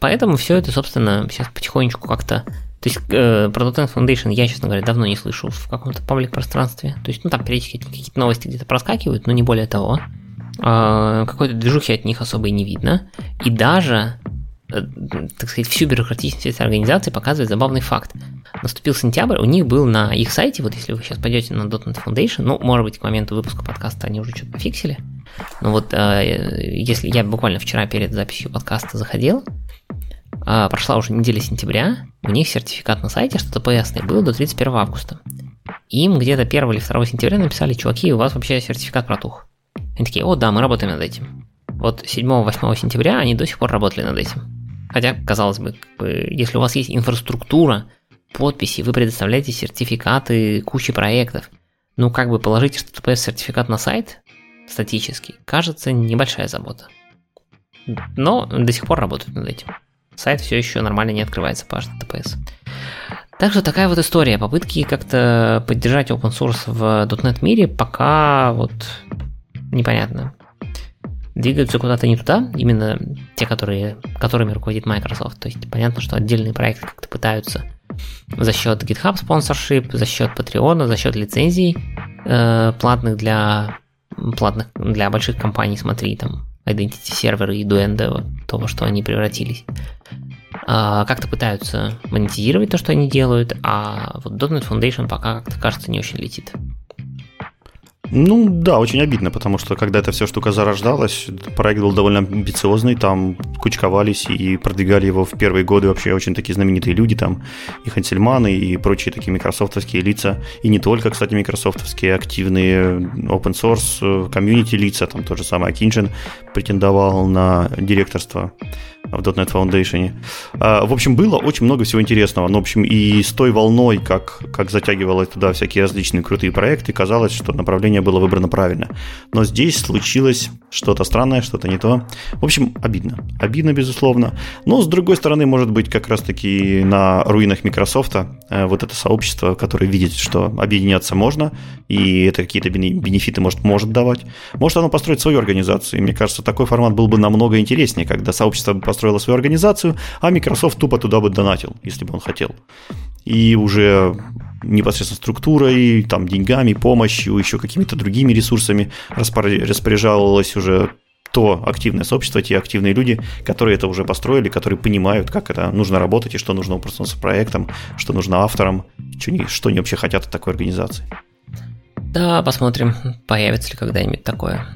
поэтому все это, собственно, сейчас потихонечку как-то... То есть э, про .NET Foundation я, честно говоря, давно не слышу в каком-то паблик пространстве. То есть, ну там периодически какие-то новости где-то проскакивают, но не более того. Э, какой-то движухи от них особо и не видно. И даже, э, так сказать, всю бюрократичность этой организации показывает забавный факт. Наступил сентябрь, у них был на их сайте, вот если вы сейчас пойдете на .NET Foundation, ну, может быть, к моменту выпуска подкаста они уже что-то пофиксили, но вот э, если я буквально вчера перед записью подкаста заходил, э, прошла уже неделя сентября, у них сертификат на сайте, что TPS был до 31 августа. Им где-то 1 или 2 сентября написали, чуваки, у вас вообще сертификат протух. Они такие, о да, мы работаем над этим. Вот 7-8 сентября они до сих пор работали над этим. Хотя, казалось бы, как бы, если у вас есть инфраструктура, подписи, вы предоставляете сертификаты кучи проектов, ну как бы положить HTTPS сертификат на сайт статический, кажется небольшая забота. Но до сих пор работают над этим. Сайт все еще нормально не открывается по HTTPS. Так что такая вот история. Попытки как-то поддержать open source в .NET мире пока вот непонятно. Двигаются куда-то не туда, именно те, которые, которыми руководит Microsoft. То есть понятно, что отдельные проекты как-то пытаются за счет GitHub спонсоршип, за счет Patreon, за счет лицензий э, платных для платных для больших компаний, смотри, там Identity Server и Duendo, то, во что они превратились. А, как-то пытаются монетизировать то, что они делают, а вот .NET Foundation пока как-то кажется не очень летит. Ну да, очень обидно, потому что когда эта вся штука зарождалась, проект был довольно амбициозный, там кучковались и продвигали его в первые годы вообще очень такие знаменитые люди, там и Хансельманы, и прочие такие микрософтовские лица, и не только, кстати, микрософтовские активные open source, комьюнити лица, там тот же самый Акинжин претендовал на директорство в .NET Foundation. А, в общем, было очень много всего интересного. Ну, в общем, и с той волной, как, как затягивалось туда всякие различные крутые проекты, казалось, что направление было выбрано правильно. Но здесь случилось что-то странное, что-то не то. В общем, обидно. Обидно, безусловно. Но, с другой стороны, может быть, как раз-таки на руинах Microsoft э, вот это сообщество, которое видит, что объединяться можно, и это какие-то бенефиты может, может давать. Может оно построить свою организацию. И мне кажется, такой формат был бы намного интереснее, когда сообщество построило свою организацию, а Microsoft тупо туда бы донатил, если бы он хотел. И уже непосредственно структурой, там, деньгами, помощью, еще какими-то другими ресурсами распоряжалось уже то активное сообщество, те активные люди, которые это уже построили, которые понимают, как это нужно работать и что нужно просто с проектом, что нужно авторам, что они, что они вообще хотят от такой организации. Да, посмотрим, появится ли когда-нибудь такое.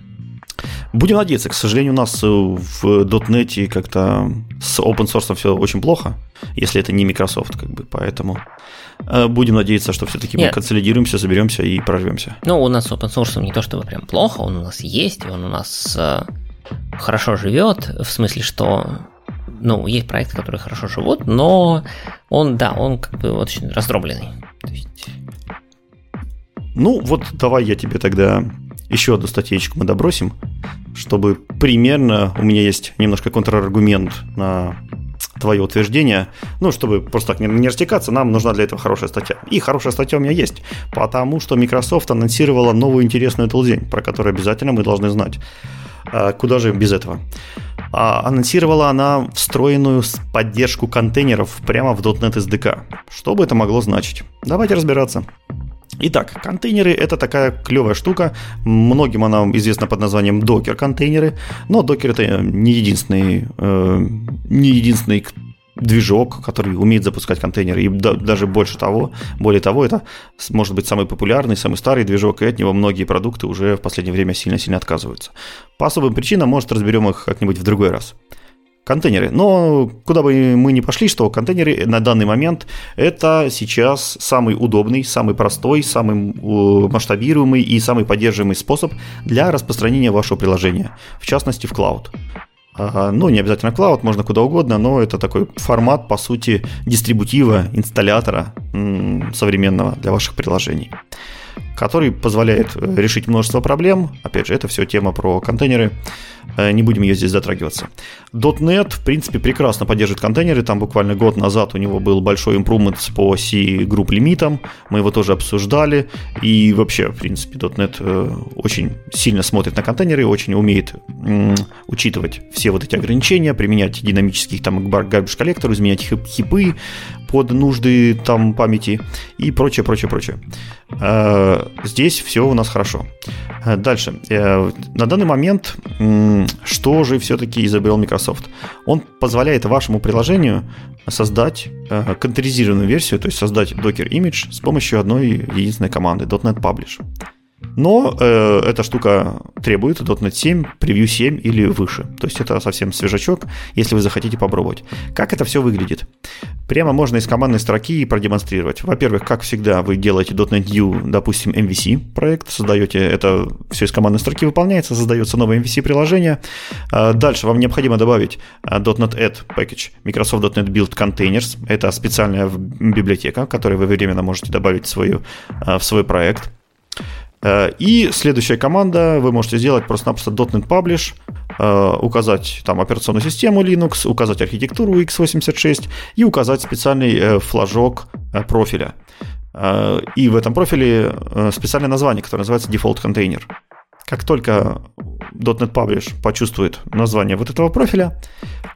Будем надеяться. К сожалению, у нас в .NET как-то с open source все очень плохо, если это не Microsoft, как бы, поэтому э, будем надеяться, что все-таки мы консолидируемся, соберемся и прорвемся. Ну, у нас с open source не то чтобы прям плохо, он у нас есть, он у нас э, хорошо живет, в смысле, что ну, есть проекты, которые хорошо живут, но он, да, он как бы очень раздробленный. То есть... Ну, вот давай я тебе тогда еще одну статейку мы добросим, чтобы примерно у меня есть немножко контраргумент на твое утверждение, ну, чтобы просто так не, не растекаться, нам нужна для этого хорошая статья. И хорошая статья у меня есть, потому что Microsoft анонсировала новую интересную толдень, про которую обязательно мы должны знать. А, куда же без этого? А, анонсировала она встроенную поддержку контейнеров прямо в .NET SDK. Что бы это могло значить? Давайте разбираться. Итак, контейнеры это такая клевая штука. Многим она известна под названием докер контейнеры, но докер это не единственный, э, не единственный движок, который умеет запускать контейнеры. И да, даже больше того, более того, это может быть самый популярный, самый старый движок, и от него многие продукты уже в последнее время сильно-сильно отказываются. По особым причинам, может, разберем их как-нибудь в другой раз контейнеры. Но куда бы мы ни пошли, что контейнеры на данный момент это сейчас самый удобный, самый простой, самый масштабируемый и самый поддерживаемый способ для распространения вашего приложения, в частности в клауд. Ну, не обязательно клауд, можно куда угодно, но это такой формат, по сути, дистрибутива, инсталлятора современного для ваших приложений который позволяет э, решить множество проблем. Опять же, это все тема про контейнеры. Э, не будем ее здесь затрагиваться. .NET, в принципе, прекрасно поддерживает контейнеры. Там буквально год назад у него был большой импрумент по C-групп лимитам. Мы его тоже обсуждали. И вообще, в принципе, .NET э, очень сильно смотрит на контейнеры, очень умеет учитывать все вот эти ограничения, применять динамических там garbage коллекторы, изменять хипы под нужды там памяти и прочее, прочее, прочее. Здесь все у нас хорошо. Дальше. На данный момент что же все-таки изобрел Microsoft? Он позволяет вашему приложению создать э, контейнеризированную версию, то есть создать Docker image с помощью одной единственной команды .NET Publish. Но э, эта штука требует .NET 7, Preview 7 или выше. То есть это совсем свежачок, если вы захотите попробовать. Как это все выглядит? Прямо можно из командной строки продемонстрировать. Во-первых, как всегда, вы делаете .NET U, допустим, MVC проект, создаете это все из командной строки выполняется, создается новое MVC-приложение. А дальше вам необходимо добавить а, .NET Add package Microsoft .NET Build Containers. Это специальная библиотека, которую вы временно можете добавить в, свою, а, в свой проект. И следующая команда, вы можете сделать просто-напросто .NET Publish, указать там операционную систему Linux, указать архитектуру x86 и указать специальный э, флажок э, профиля. И в этом профиле э, специальное название, которое называется Default Container. Как только .NET Publish почувствует название вот этого профиля,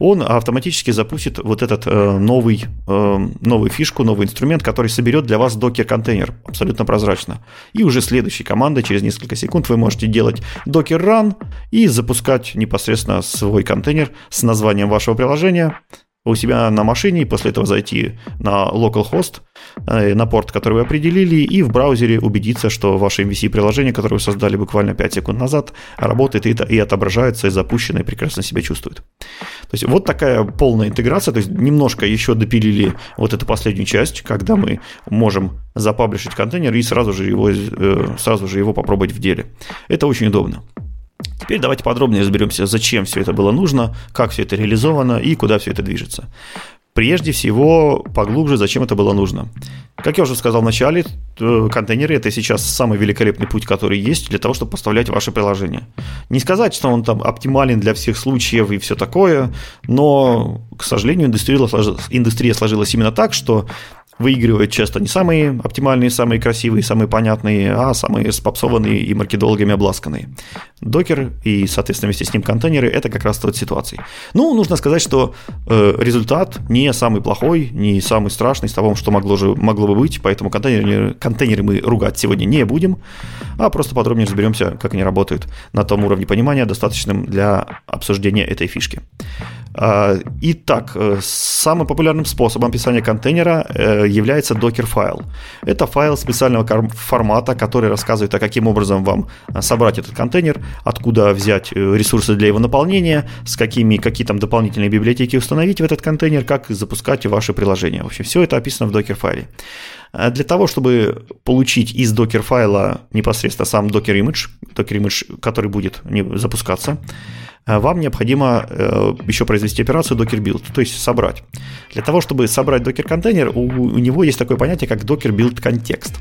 он автоматически запустит вот этот э, новый, э, новую фишку, новый инструмент, который соберет для вас докер-контейнер абсолютно прозрачно. И уже следующей командой через несколько секунд вы можете делать run и запускать непосредственно свой контейнер с названием вашего приложения у себя на машине, и после этого зайти на localhost, э, на порт, который вы определили, и в браузере убедиться, что ваше MVC-приложение, которое вы создали буквально 5 секунд назад, работает и, и отображается, и запущено, и прекрасно себя чувствует. То есть вот такая полная интеграция, то есть немножко еще допилили вот эту последнюю часть, когда мы можем запаблишить контейнер и сразу же его, э, сразу же его попробовать в деле. Это очень удобно. Теперь давайте подробнее разберемся, зачем все это было нужно, как все это реализовано и куда все это движется. Прежде всего, поглубже, зачем это было нужно. Как я уже сказал в начале, контейнеры – это сейчас самый великолепный путь, который есть для того, чтобы поставлять ваше приложение. Не сказать, что он там оптимален для всех случаев и все такое, но, к сожалению, индустрия, индустрия сложилась именно так, что выигрывают часто не самые оптимальные, самые красивые, самые понятные, а самые спопсованные и маркетологами обласканные. Докер и, соответственно, вместе с ним контейнеры – это как раз тот ситуация. Ну, нужно сказать, что э, результат не самый плохой, не самый страшный из того, что могло, же, могло бы быть, поэтому контейнеры, контейнеры мы ругать сегодня не будем, а просто подробнее разберемся, как они работают на том уровне понимания, достаточным для обсуждения этой фишки. А, итак, э, самым популярным способом описания контейнера э, является докер-файл. Это файл специального формата, который рассказывает, а каким образом вам э, собрать этот контейнер, откуда взять ресурсы для его наполнения, с какими, какие там дополнительные библиотеки установить в этот контейнер, как запускать ваши приложения. В общем, все это описано в докер-файле. Для того, чтобы получить из докер-файла непосредственно сам докер-имидж, докер-имидж, который будет запускаться, вам необходимо э, еще произвести операцию docker build, то есть собрать. Для того, чтобы собрать docker контейнер, у него есть такое понятие, как docker build контекст.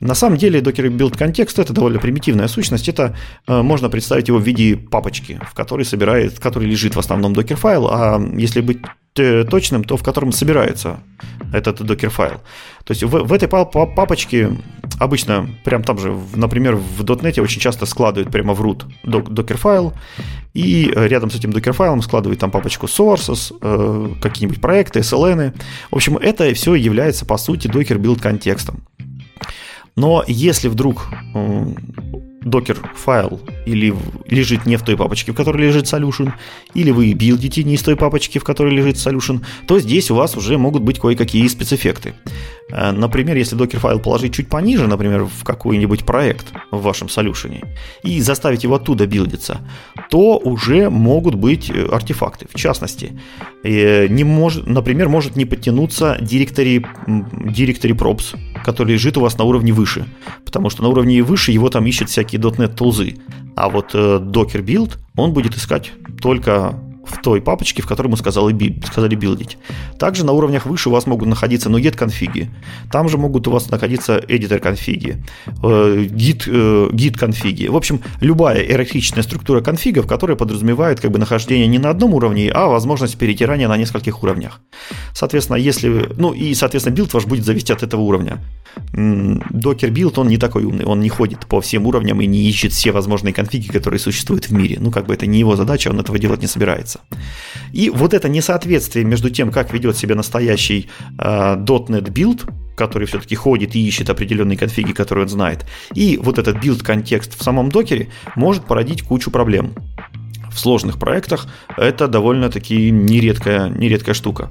На самом деле docker build контекст это довольно примитивная сущность. Это э, можно представить его в виде папочки, в которой собирает, в которой лежит в основном docker файл, а если быть точным, то в котором собирается этот докер-файл. То есть в, в этой папочке обычно, прям там же, например, в .NET очень часто складывают прямо в root докер-файл, и рядом с этим докер-файлом складывают там папочку sources, э, какие-нибудь проекты, SLN. В общем, это все является, по сути, Docker build контекстом. Но если вдруг Dockerfile или лежит не в той папочке, в которой лежит solution, или вы билдите не из той папочки, в которой лежит solution, то здесь у вас уже могут быть кое-какие спецэффекты. Э, например, если Dockerfile положить чуть пониже, например, в какой-нибудь проект в вашем solution, и заставить его оттуда билдиться, то уже могут быть э, артефакты. В частности, э, не может, например, может не подтянуться директори, директори props, который лежит у вас на уровне выше, потому что на уровне выше его там ищут всякие .NET тулзы, а вот Docker Build он будет искать только в той папочке, в которой мы сказали, сказали билдить. Также на уровнях выше у вас могут находиться NuGet конфиги. Там же могут у вас находиться editor конфиги, э, git, э, git конфиги. В общем, любая иерархичная структура конфигов, которая подразумевает как бы нахождение не на одном уровне, а возможность перетирания на нескольких уровнях. Соответственно, если... Ну и, соответственно, build ваш будет зависеть от этого уровня. Docker build, он не такой умный, он не ходит по всем уровням и не ищет все возможные конфиги, которые существуют в мире. Ну, как бы это не его задача, он этого делать не собирается. И вот это несоответствие между тем, как ведет себя настоящий э, .NET build, который все-таки ходит и ищет определенные конфиги, которые он знает, и вот этот build -контекст в самом докере может породить кучу проблем. В сложных проектах это довольно-таки нередкая, нередкая штука.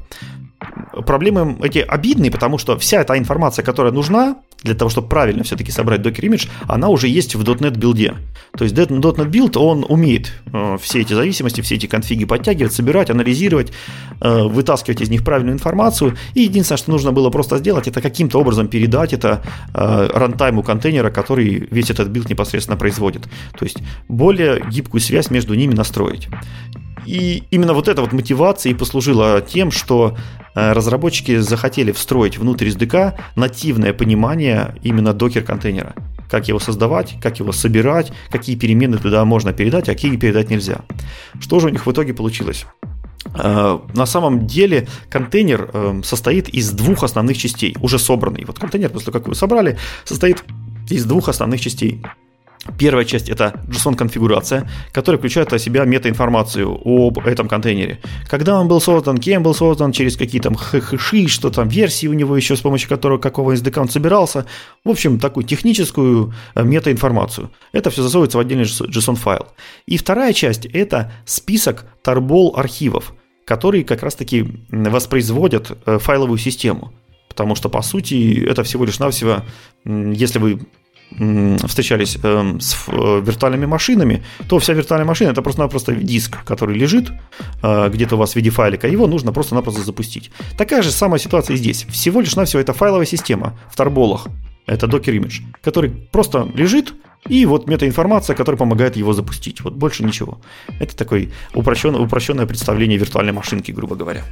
Проблемы эти обидные, потому что вся эта информация, которая нужна для того, чтобы правильно все-таки собрать Docker Image, она уже есть в .NET билде. То есть .NET Build, он умеет э, все эти зависимости, все эти конфиги подтягивать, собирать, анализировать, э, вытаскивать из них правильную информацию. И единственное, что нужно было просто сделать, это каким-то образом передать это э, рантайму контейнера, который весь этот build непосредственно производит. То есть более гибкую связь между ними настроить. И именно вот эта вот мотивация и послужила тем, что э, разработчики захотели встроить внутрь SDK нативное понимание именно докер-контейнера. Как его создавать, как его собирать, какие перемены туда можно передать, а какие передать нельзя. Что же у них в итоге получилось? Э, на самом деле контейнер э, состоит из двух основных частей, уже собранный. Вот контейнер, после как вы собрали, состоит из двух основных частей. Первая часть это JSON-конфигурация, которая включает в себя метаинформацию об этом контейнере. Когда он был создан, кем был создан, через какие там хэши, что там, версии у него еще, с помощью которого, какого SDK он собирался. В общем, такую техническую э, метаинформацию. Это все засовывается в отдельный JSON-файл. И вторая часть это список торбол архивов, которые как раз-таки воспроизводят э, файловую систему. Потому что, по сути, это всего лишь навсего, если вы встречались эм, с э, виртуальными машинами, то вся виртуальная машина это просто-напросто диск, который лежит э, где-то у вас в виде файлика, его нужно просто-напросто запустить. Такая же самая ситуация и здесь. Всего лишь навсего это файловая система в торболах, это Docker Image, который просто лежит, и вот метаинформация, которая помогает его запустить. Вот больше ничего. Это такое упрощенное, упрощенное представление виртуальной машинки, грубо говоря.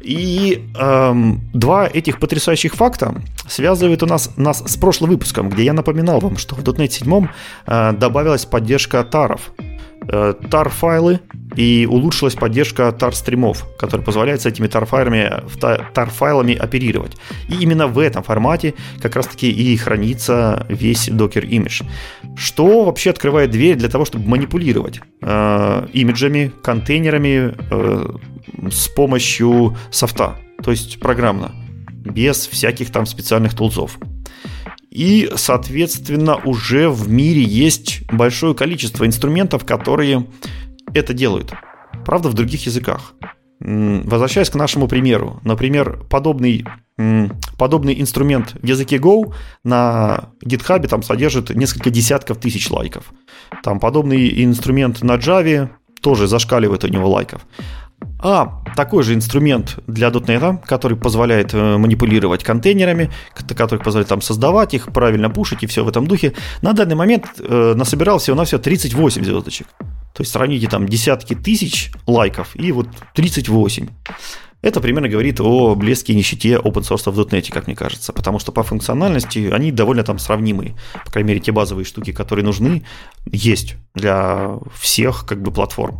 И эм, два этих потрясающих факта связывают у нас, нас с прошлым выпуском, где я напоминал вам, что в .NET 7 э, добавилась поддержка таров. Э, tar-файлы и улучшилась поддержка tar-стримов, которая позволяет с этими tar-файлами, tar-файлами оперировать. И именно в этом формате как раз-таки и хранится весь Docker Image. Что вообще открывает дверь для того, чтобы манипулировать э, имиджами, контейнерами э, с помощью софта, то есть программно, без всяких там специальных тулзов. И, соответственно, уже в мире есть большое количество инструментов, которые это делают. Правда, в других языках. Возвращаясь к нашему примеру. Например, подобный, подобный инструмент в языке Go на GitHub там содержит несколько десятков тысяч лайков. Там подобный инструмент на Java тоже зашкаливает у него лайков. А такой же инструмент для .NET, который позволяет э, манипулировать контейнерами, который позволяет там создавать их, правильно пушить и все в этом духе, на данный момент э, насобирал всего-навсего 38 звездочек. То есть сравните там десятки тысяч лайков и вот 38. Это примерно говорит о блеске и нищете open source в .NET, как мне кажется, потому что по функциональности они довольно там сравнимые. По крайней мере, те базовые штуки, которые нужны, есть для всех как бы платформ.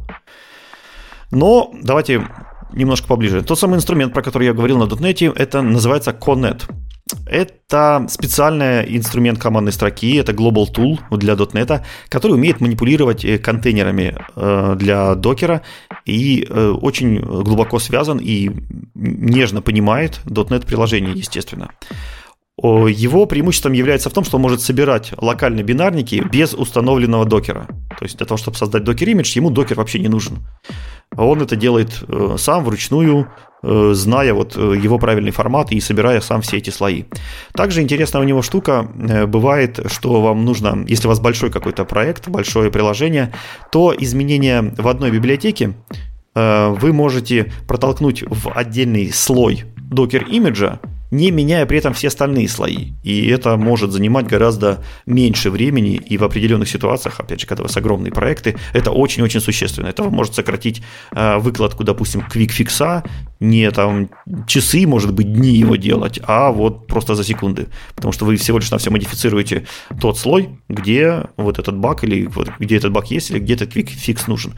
Но давайте немножко поближе. Тот самый инструмент, про который я говорил на .NET, это называется Connet. Это специальный инструмент командной строки, это Global Tool для .NET, который умеет манипулировать э, контейнерами э, для докера и э, очень глубоко связан и нежно понимает .NET приложение, естественно. Его преимуществом является в том, что он может собирать локальные бинарники без установленного докера. То есть для того, чтобы создать докер-имидж, ему докер вообще не нужен. Он это делает э, сам вручную, э, зная вот э, его правильный формат и собирая сам все эти слои. Также интересная у него штука бывает, что вам нужно, если у вас большой какой-то проект, большое приложение, то изменения в одной библиотеке вы можете протолкнуть в отдельный слой докер-имиджа, не меняя при этом все остальные слои. И это может занимать гораздо меньше времени, и в определенных ситуациях, опять же, когда у вас огромные проекты, это очень-очень существенно. Это может сократить э, выкладку, допустим, квикфикса, не там часы, может быть, дни его делать, а вот просто за секунды. Потому что вы всего лишь на все модифицируете тот слой, где вот этот баг, или вот где этот баг есть, или где этот квикфикс нужен.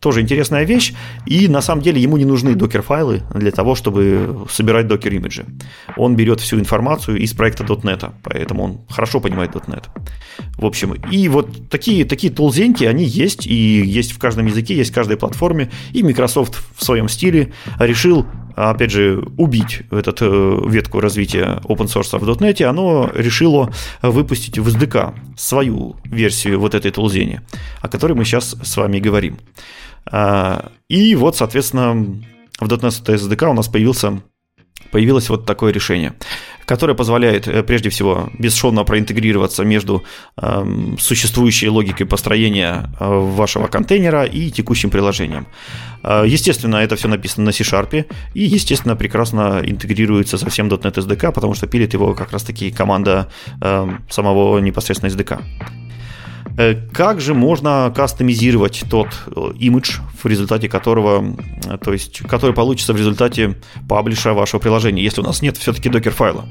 Тоже интересная вещь. И на самом деле ему не нужны докер-файлы для того, чтобы собирать докер-имиджи. Он берет всю информацию из проекта .NET, поэтому он хорошо понимает .NET. В общем, и вот такие, такие тулзеньки, они есть, и есть в каждом языке, есть в каждой платформе. И Microsoft в своем стиле решил опять же, убить эту э, ветку развития open source в .NET, оно решило выпустить в SDK свою версию вот этой тулзени, о которой мы сейчас с вами говорим. А, и вот, соответственно, в .NET SDK у нас появился появилось вот такое решение, которое позволяет, э, прежде всего, бесшовно проинтегрироваться между э, существующей логикой построения э, вашего контейнера и текущим приложением. Э, естественно, это все написано на C-Sharp и, естественно, прекрасно интегрируется со всем .NET SDK, потому что пилит его как раз-таки команда э, самого непосредственно SDK. Э, как же можно кастомизировать тот э, имидж, в результате которого, то есть, который получится в результате паблиша вашего приложения, если у нас нет все-таки докер-файла?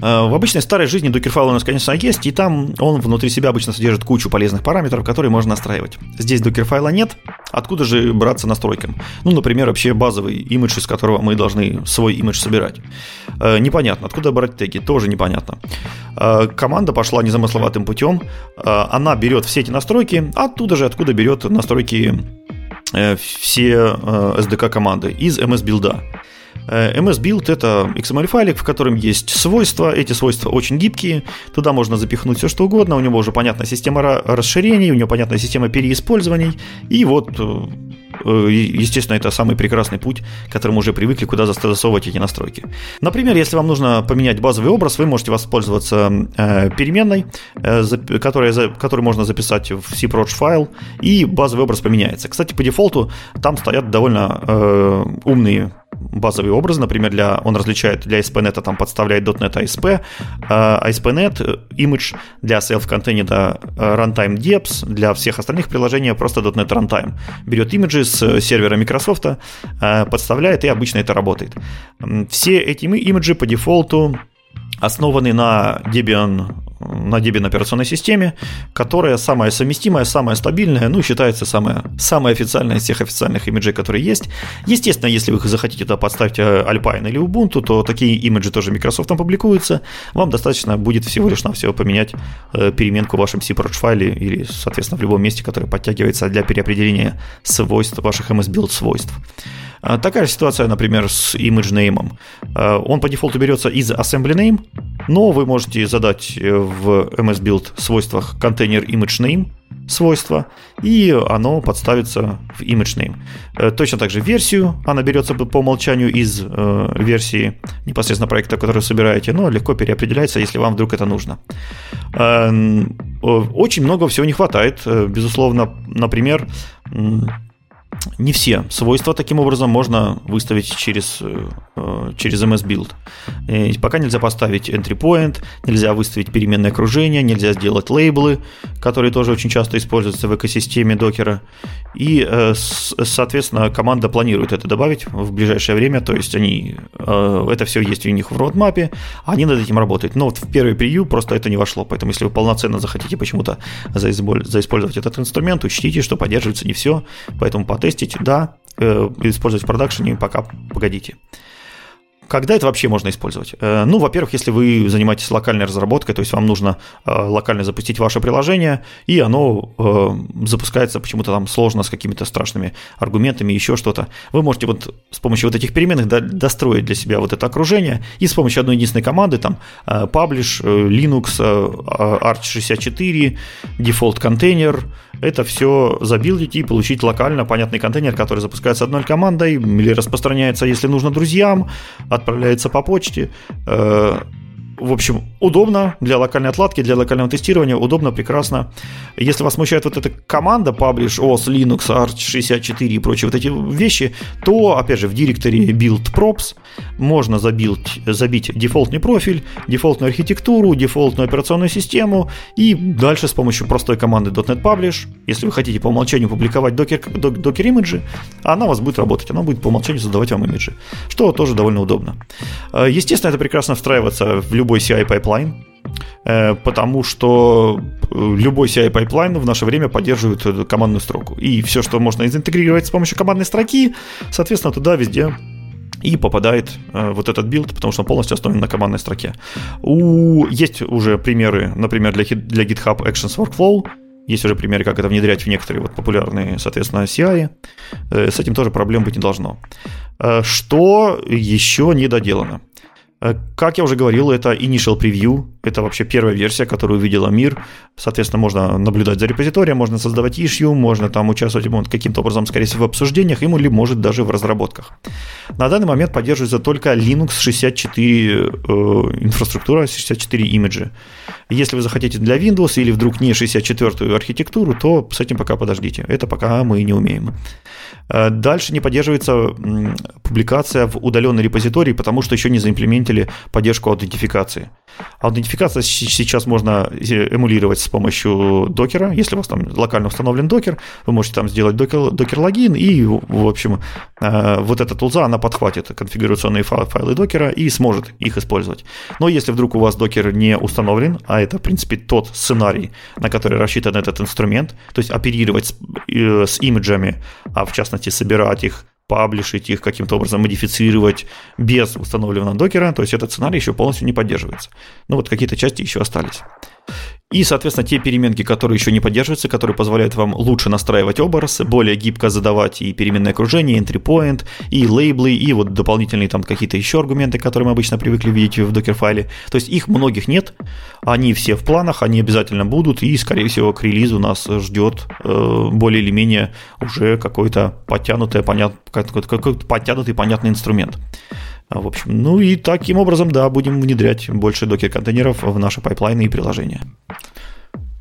Э, в обычной старой жизни докер-файл у нас, конечно, есть, и там он внутри себя обычно содержит кучу полезных параметров, которые можно настраивать. Здесь докер-файла нет, откуда же браться настройкам? Ну, например, вообще базовый имидж, из которого мы должны свой имидж собирать. Э, непонятно, откуда брать теги, тоже непонятно. Э, команда пошла незамысловатым путем, она берет все эти настройки, оттуда же, откуда берет настройки все SDK команды из MS билда. MS Build это XML-файлик, в котором есть свойства. Эти свойства очень гибкие. Туда можно запихнуть все, что угодно. У него уже понятная система расширений, у него понятная система переиспользований. И вот э, э, естественно, это самый прекрасный путь, к которому уже привыкли, куда засовывать эти настройки. Например, если вам нужно поменять базовый образ, вы можете воспользоваться э, переменной, которая, которую можно записать в cproach файл, и базовый образ поменяется. Кстати, по дефолту там стоят довольно умные базовый образ, например, для, он различает для ASP.NET, там подставляет .NET ASP, ASP.NET image для self-contained runtime deps, для всех остальных приложений просто .NET runtime. Берет имиджи с сервера Microsoft, э, подставляет, и обычно это работает. Все эти имиджи по дефолту основаны на Debian на Debian операционной системе, которая самая совместимая, самая стабильная, ну, считается самая, самая официальная из всех официальных имиджей, которые есть. Естественно, если вы захотите туда подставить Alpine или Ubuntu, то такие имиджи тоже Microsoft публикуются. Вам достаточно будет всего лишь навсего поменять э, переменку в вашем cProc файле или, соответственно, в любом месте, которое подтягивается для переопределения свойств ваших MS-build свойств. А, такая же ситуация, например, с image name. А, он по дефолту берется из assembly name, но вы можете задать э, в MS Build свойствах контейнер image name свойство, и оно подставится в image name. Э, точно так же версию, она берется по умолчанию из э, версии непосредственно проекта, который собираете, но легко переопределяется, если вам вдруг это нужно. Очень много всего не хватает, безусловно, например, не все свойства таким образом можно выставить через, э, через MS Build. И пока нельзя поставить entry point, нельзя выставить переменное окружение, нельзя сделать лейблы, которые тоже очень часто используются в экосистеме докера. И, э, соответственно, команда планирует это добавить в ближайшее время, то есть они, э, это все есть у них в родмапе, они над этим работают. Но вот в первый превью просто это не вошло, поэтому если вы полноценно захотите почему-то заиспользовать этот инструмент, учтите, что поддерживается не все, поэтому потестить, да, э, использовать в продакшене, пока погодите. Когда это вообще можно использовать? Э, ну, во-первых, если вы занимаетесь локальной разработкой, то есть вам нужно э, локально запустить ваше приложение, и оно запускается почему-то там сложно с какими-то страшными аргументами, еще что-то. Вы можете вот с помощью вот этих переменных достроить для себя вот это окружение, и с помощью одной единственной команды, там, publish, Linux, Arch64, default контейнер, это все забилдить и получить локально понятный контейнер, который запускается одной командой или распространяется, если нужно, друзьям, отправляется по почте. Э, в общем, удобно для локальной отладки, для локального тестирования, удобно, прекрасно. Если вас смущает вот эта команда Publish, OS, Linux, Arch64 и прочие вот эти вещи, то, опять же, в директории build props можно забить, забить дефолтный профиль, дефолтную архитектуру, дефолтную операционную систему и дальше с помощью простой команды .NET Publish, если вы хотите по умолчанию публиковать Docker, Docker имиджи, она у вас будет работать, она будет по умолчанию создавать вам имиджи, что тоже довольно удобно. Естественно, это прекрасно встраиваться в любой любой CI pipeline, э, потому что э, любой CI pipeline в наше время поддерживает командную строку. И все, что можно интегрировать с помощью командной строки, соответственно, туда везде и попадает э, вот этот build, потому что он полностью основан на командной строке. У, есть уже примеры, например, для, для GitHub Actions Workflow, есть уже примеры, как это внедрять в некоторые вот популярные, соответственно, CI. Э, с этим тоже проблем быть не должно. Э, что еще не доделано? Э, как я уже говорил, это initial preview, это вообще первая версия, которую увидела мир. Соответственно, можно наблюдать за репозиторием, можно создавать issue, можно там участвовать каким-то образом, скорее всего, в обсуждениях, ему или может даже в разработках. На данный момент поддерживается только Linux 64 э, инфраструктура, 64 имиджи. Если вы захотите для Windows или вдруг не 64-ю архитектуру, то с этим пока подождите. Это пока мы не умеем. Э, дальше не поддерживается публикация в удаленной репозитории, потому что еще не заимплементили поддержку аутентификации. Аутентификация сейчас можно э, эмулировать с помощью докера. Если у вас там локально установлен докер, вы можете там сделать докер, докер-логин, и, в общем, э, вот эта тулза, она подхватит конфигурационные файлы докера и сможет их использовать. Но если вдруг у вас докер не установлен, а это, в принципе, тот сценарий, на который рассчитан этот инструмент, то есть оперировать с, с имиджами, а в частности, собирать их, паблишить их, каким-то образом модифицировать без установленного докера, то есть этот сценарий еще полностью не поддерживается. Ну вот какие-то части еще остались. И, соответственно, те переменки, которые еще не поддерживаются, которые позволяют вам лучше настраивать образ, более гибко задавать и переменное окружение, entry point, и лейблы, и вот дополнительные там какие-то еще аргументы, которые мы обычно привыкли видеть в докер-файле. То есть их многих нет, они все в планах, они обязательно будут, и, скорее всего, к релизу нас ждет э, более или менее уже какой-то подтянутый, понят, какой-то подтянутый понятный инструмент. В общем, ну и таким образом, да, будем внедрять больше докер-контейнеров в наши пайплайны и приложения.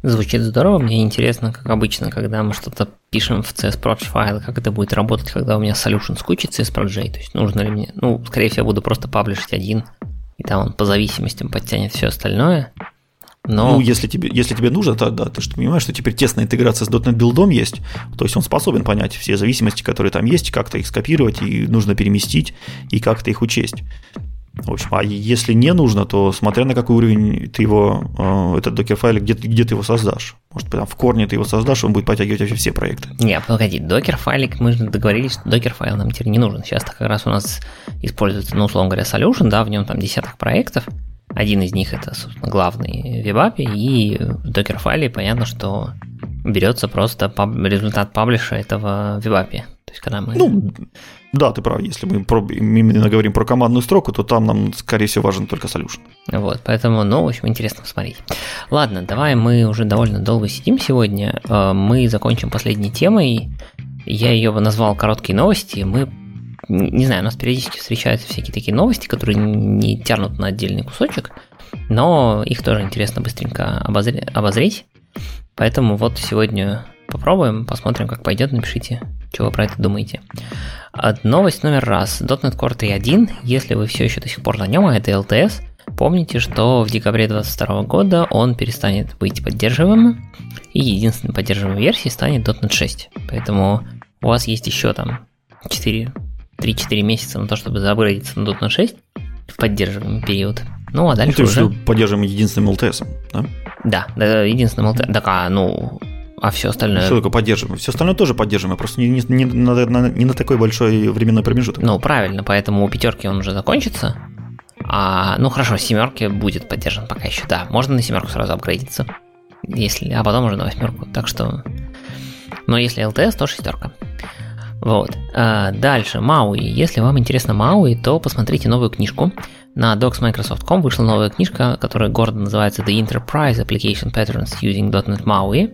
Звучит здорово, мне интересно, как обычно, когда мы что-то пишем в CSProj файл, как это будет работать, когда у меня solution скучит CSProj, то есть нужно ли мне, ну, скорее всего, буду просто паблишить один, и там он по зависимостям подтянет все остальное, но... Ну, если тебе, если тебе нужно, то да, ты же понимаешь, что теперь тесная интеграция с .NET билдом есть, то есть он способен понять все зависимости, которые там есть, как-то их скопировать, и нужно переместить, и как-то их учесть. В общем, а если не нужно, то смотря на какой уровень ты его, э, этот докер-файл, где, где ты его создашь. Может, там в корне ты его создашь, он будет подтягивать вообще все проекты. Не, погоди, докер-файлик, мы же договорились, что докер-файл нам теперь не нужен. Сейчас как раз у нас используется, ну, условно говоря, solution, да, в нем там десяток проектов, один из них это, собственно, главный веб и в докер-файле понятно, что берется просто паб- результат паблиша этого веб То есть, когда мы... Ну, да, ты прав. Если мы про, именно говорим про командную строку, то там нам, скорее всего, важен только solution. Вот, поэтому, ну, в общем, интересно посмотреть. Ладно, давай мы уже довольно долго сидим сегодня. Э, мы закончим последней темой. Я ее назвал «Короткие новости». Мы не знаю, у нас периодически встречаются всякие такие новости, которые не тянут на отдельный кусочек, но их тоже интересно быстренько обозреть. Поэтому вот сегодня попробуем, посмотрим, как пойдет, напишите, что вы про это думаете. Новость номер раз. .NET Core 3.1, если вы все еще до сих пор на нем, а это LTS, помните, что в декабре 2022 года он перестанет быть поддерживаемым, и единственной поддерживаемой версией станет .NET 6. Поэтому у вас есть еще там 4 3-4 месяца на то, чтобы заапгрейдиться на .NET 6 в поддерживаемый период. Ну, а дальше ну, ты уже... поддерживаем единственным LTS, да? Да, да единственным LTS. Так, а, ну, а все остальное... Что такое поддерживаем? Все остальное тоже поддерживаем, просто не, не, не, на, на, не на такой большой временной промежуток. Ну, правильно, поэтому у пятерки он уже закончится. А, ну хорошо, семерки будет поддержан пока еще, да. Можно на семерку сразу апгрейдиться. Если, а потом уже на восьмерку. Так что. Но если LTS, то шестерка. Вот. А дальше, Мауи. Если вам интересно Мауи, то посмотрите новую книжку. На docs.microsoft.com вышла новая книжка, которая гордо называется The Enterprise Application Patterns Using .NET MAUI.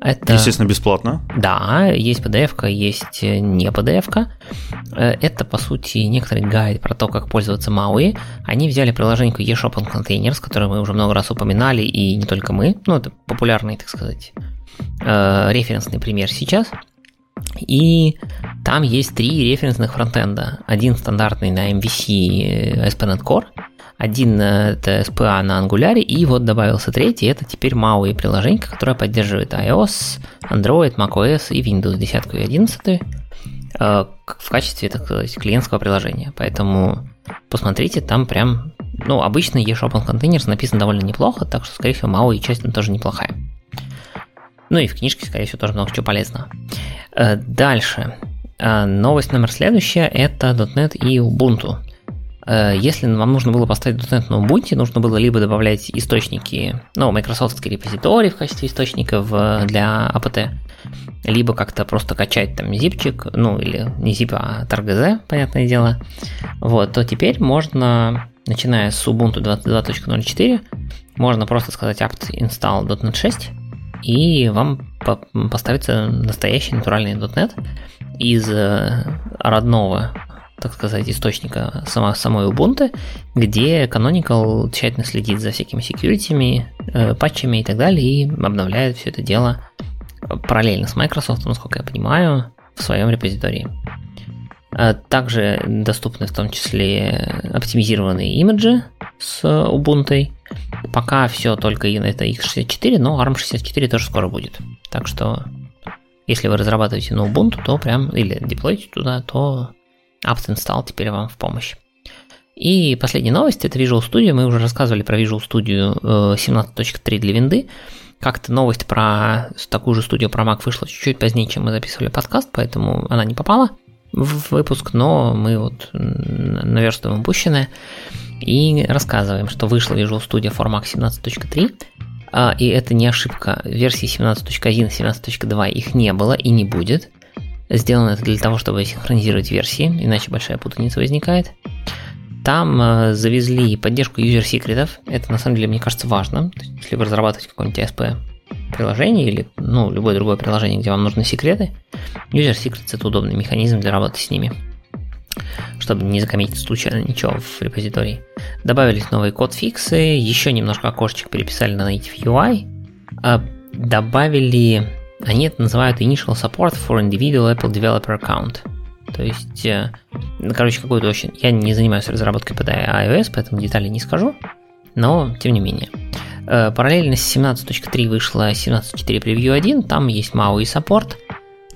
Это... Естественно, бесплатно. Да, есть PDF, есть не PDF. Э, это, по сути, некоторый гайд про то, как пользоваться MAUI. Они взяли приложение eShopping Containers, которое мы уже много раз упоминали, и не только мы. Ну, это популярный, так сказать, э, референсный пример сейчас – и там есть три референсных фронтенда. Один стандартный на MVC ASP.NET Core, один это SPA на Angular, и вот добавился третий, это теперь MAUI приложение, которое поддерживает iOS, Android, macOS и Windows 10 и 11 э, в качестве, так сказать, клиентского приложения. Поэтому посмотрите, там прям, ну, обычный eShopping Containers написан довольно неплохо, так что, скорее всего, MAUI часть там тоже неплохая. Ну и в книжке, скорее всего, тоже много чего полезного. Э, дальше. Э, новость номер следующая – это .NET и Ubuntu. Э, если вам нужно было поставить .NET на Ubuntu, нужно было либо добавлять источники, ну, Microsoft репозиторий в качестве источников для APT, либо как-то просто качать там зипчик, ну, или не zip, а targz, понятное дело, вот, то теперь можно начиная с Ubuntu 22.04, можно просто сказать apt install .NET 6, и вам поставится настоящий натуральный .NET из э, родного так сказать, источника сама, самой Ubuntu, где Canonical тщательно следит за всякими security, э, патчами и так далее, и обновляет все это дело параллельно с Microsoft, насколько я понимаю, в своем репозитории. А также доступны в том числе оптимизированные имиджи с Ubuntu. Пока все только это x64, но ARM64 тоже скоро будет. Так что, если вы разрабатываете на Ubuntu, то прям, или деплоите туда, то apt install теперь вам в помощь. И последняя новость, это Visual Studio. Мы уже рассказывали про Visual Studio 17.3 э, для винды. Как-то новость про такую же студию про Mac вышла чуть-чуть позднее, чем мы записывали подкаст, поэтому она не попала в выпуск, но мы вот наверстываем упущенное и рассказываем, что вышла Visual Studio for Mac 17.3, а, и это не ошибка. Версии 17.1 и 17.2 их не было и не будет. Сделано это для того, чтобы синхронизировать версии, иначе большая путаница возникает. Там э, завезли поддержку юзер-секретов. Это на самом деле, мне кажется, важно. Если вы разрабатываете какое-нибудь ASP приложение или ну, любое другое приложение, где вам нужны секреты, Secrets это удобный механизм для работы с ними чтобы не закоммитить случайно ничего в репозитории. Добавились новые код-фиксы, еще немножко окошечек переписали на Native UI, а добавили, они это называют Initial Support for Individual Apple Developer Account. То есть, э, ну, короче, какой-то очень... Я не занимаюсь разработкой под iOS, поэтому детали не скажу, но тем не менее. Э, параллельно с 17.3 вышла 17.4 Preview 1, там есть MAUI саппорт,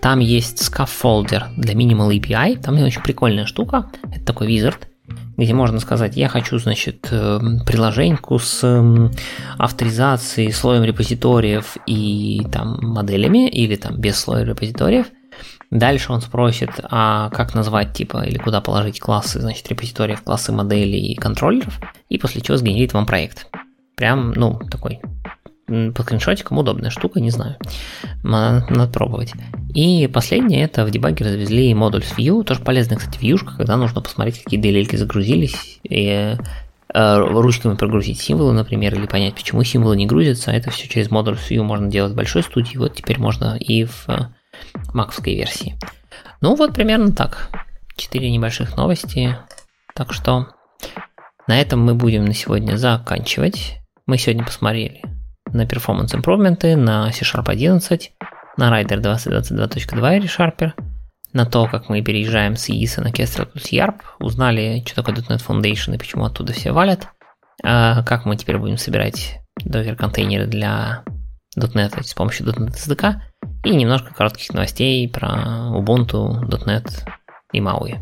там есть scaffolder для Minimal API, там очень прикольная штука, это такой wizard, где можно сказать, я хочу, значит, э, приложеньку с авторизацией, слоем репозиториев и там моделями, или там без слоя репозиториев. Дальше он спросит, а как назвать типа или куда положить классы, значит, репозиториев, классы моделей и контроллеров, и после чего сгенерит вам проект. Прям, ну, такой по скриншотикам удобная штука, не знаю. Надо, надо пробовать. И последнее, это в дебаге развезли модуль с View, тоже полезная, кстати, вьюшка, когда нужно посмотреть, какие DLL загрузились, и э, ручками прогрузить символы, например, или понять, почему символы не грузятся. Это все через модуль с View можно делать в большой студии, вот теперь можно и в э, маковской версии. Ну вот примерно так. Четыре небольших новости. Так что на этом мы будем на сегодня заканчивать. Мы сегодня посмотрели на Performance Improvement, на C-Sharp 11, на Rider 2022.2 или Sharper, на то, как мы переезжаем с EIS на Kestrel плюс YARP, узнали, что такое .NET Foundation и почему оттуда все валят, а как мы теперь будем собирать докер-контейнеры для .NET с помощью .NET SDK, и немножко коротких новостей про Ubuntu, .NET и MAUI.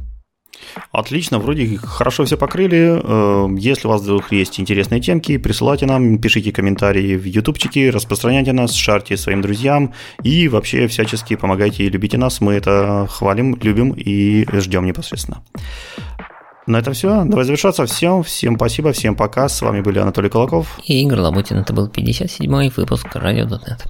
Отлично, вроде хорошо все покрыли. Э, если у вас вдруг есть интересные темки, присылайте нам, пишите комментарии в ютубчике, распространяйте нас, шарьте своим друзьям и вообще всячески помогайте и любите нас. Мы это хвалим, любим и ждем непосредственно. На этом все. Давай завершаться. Всем, всем спасибо, всем пока. С вами были Анатолий Колоков и Игорь Лабутин. Это был 57-й выпуск Радио.нет.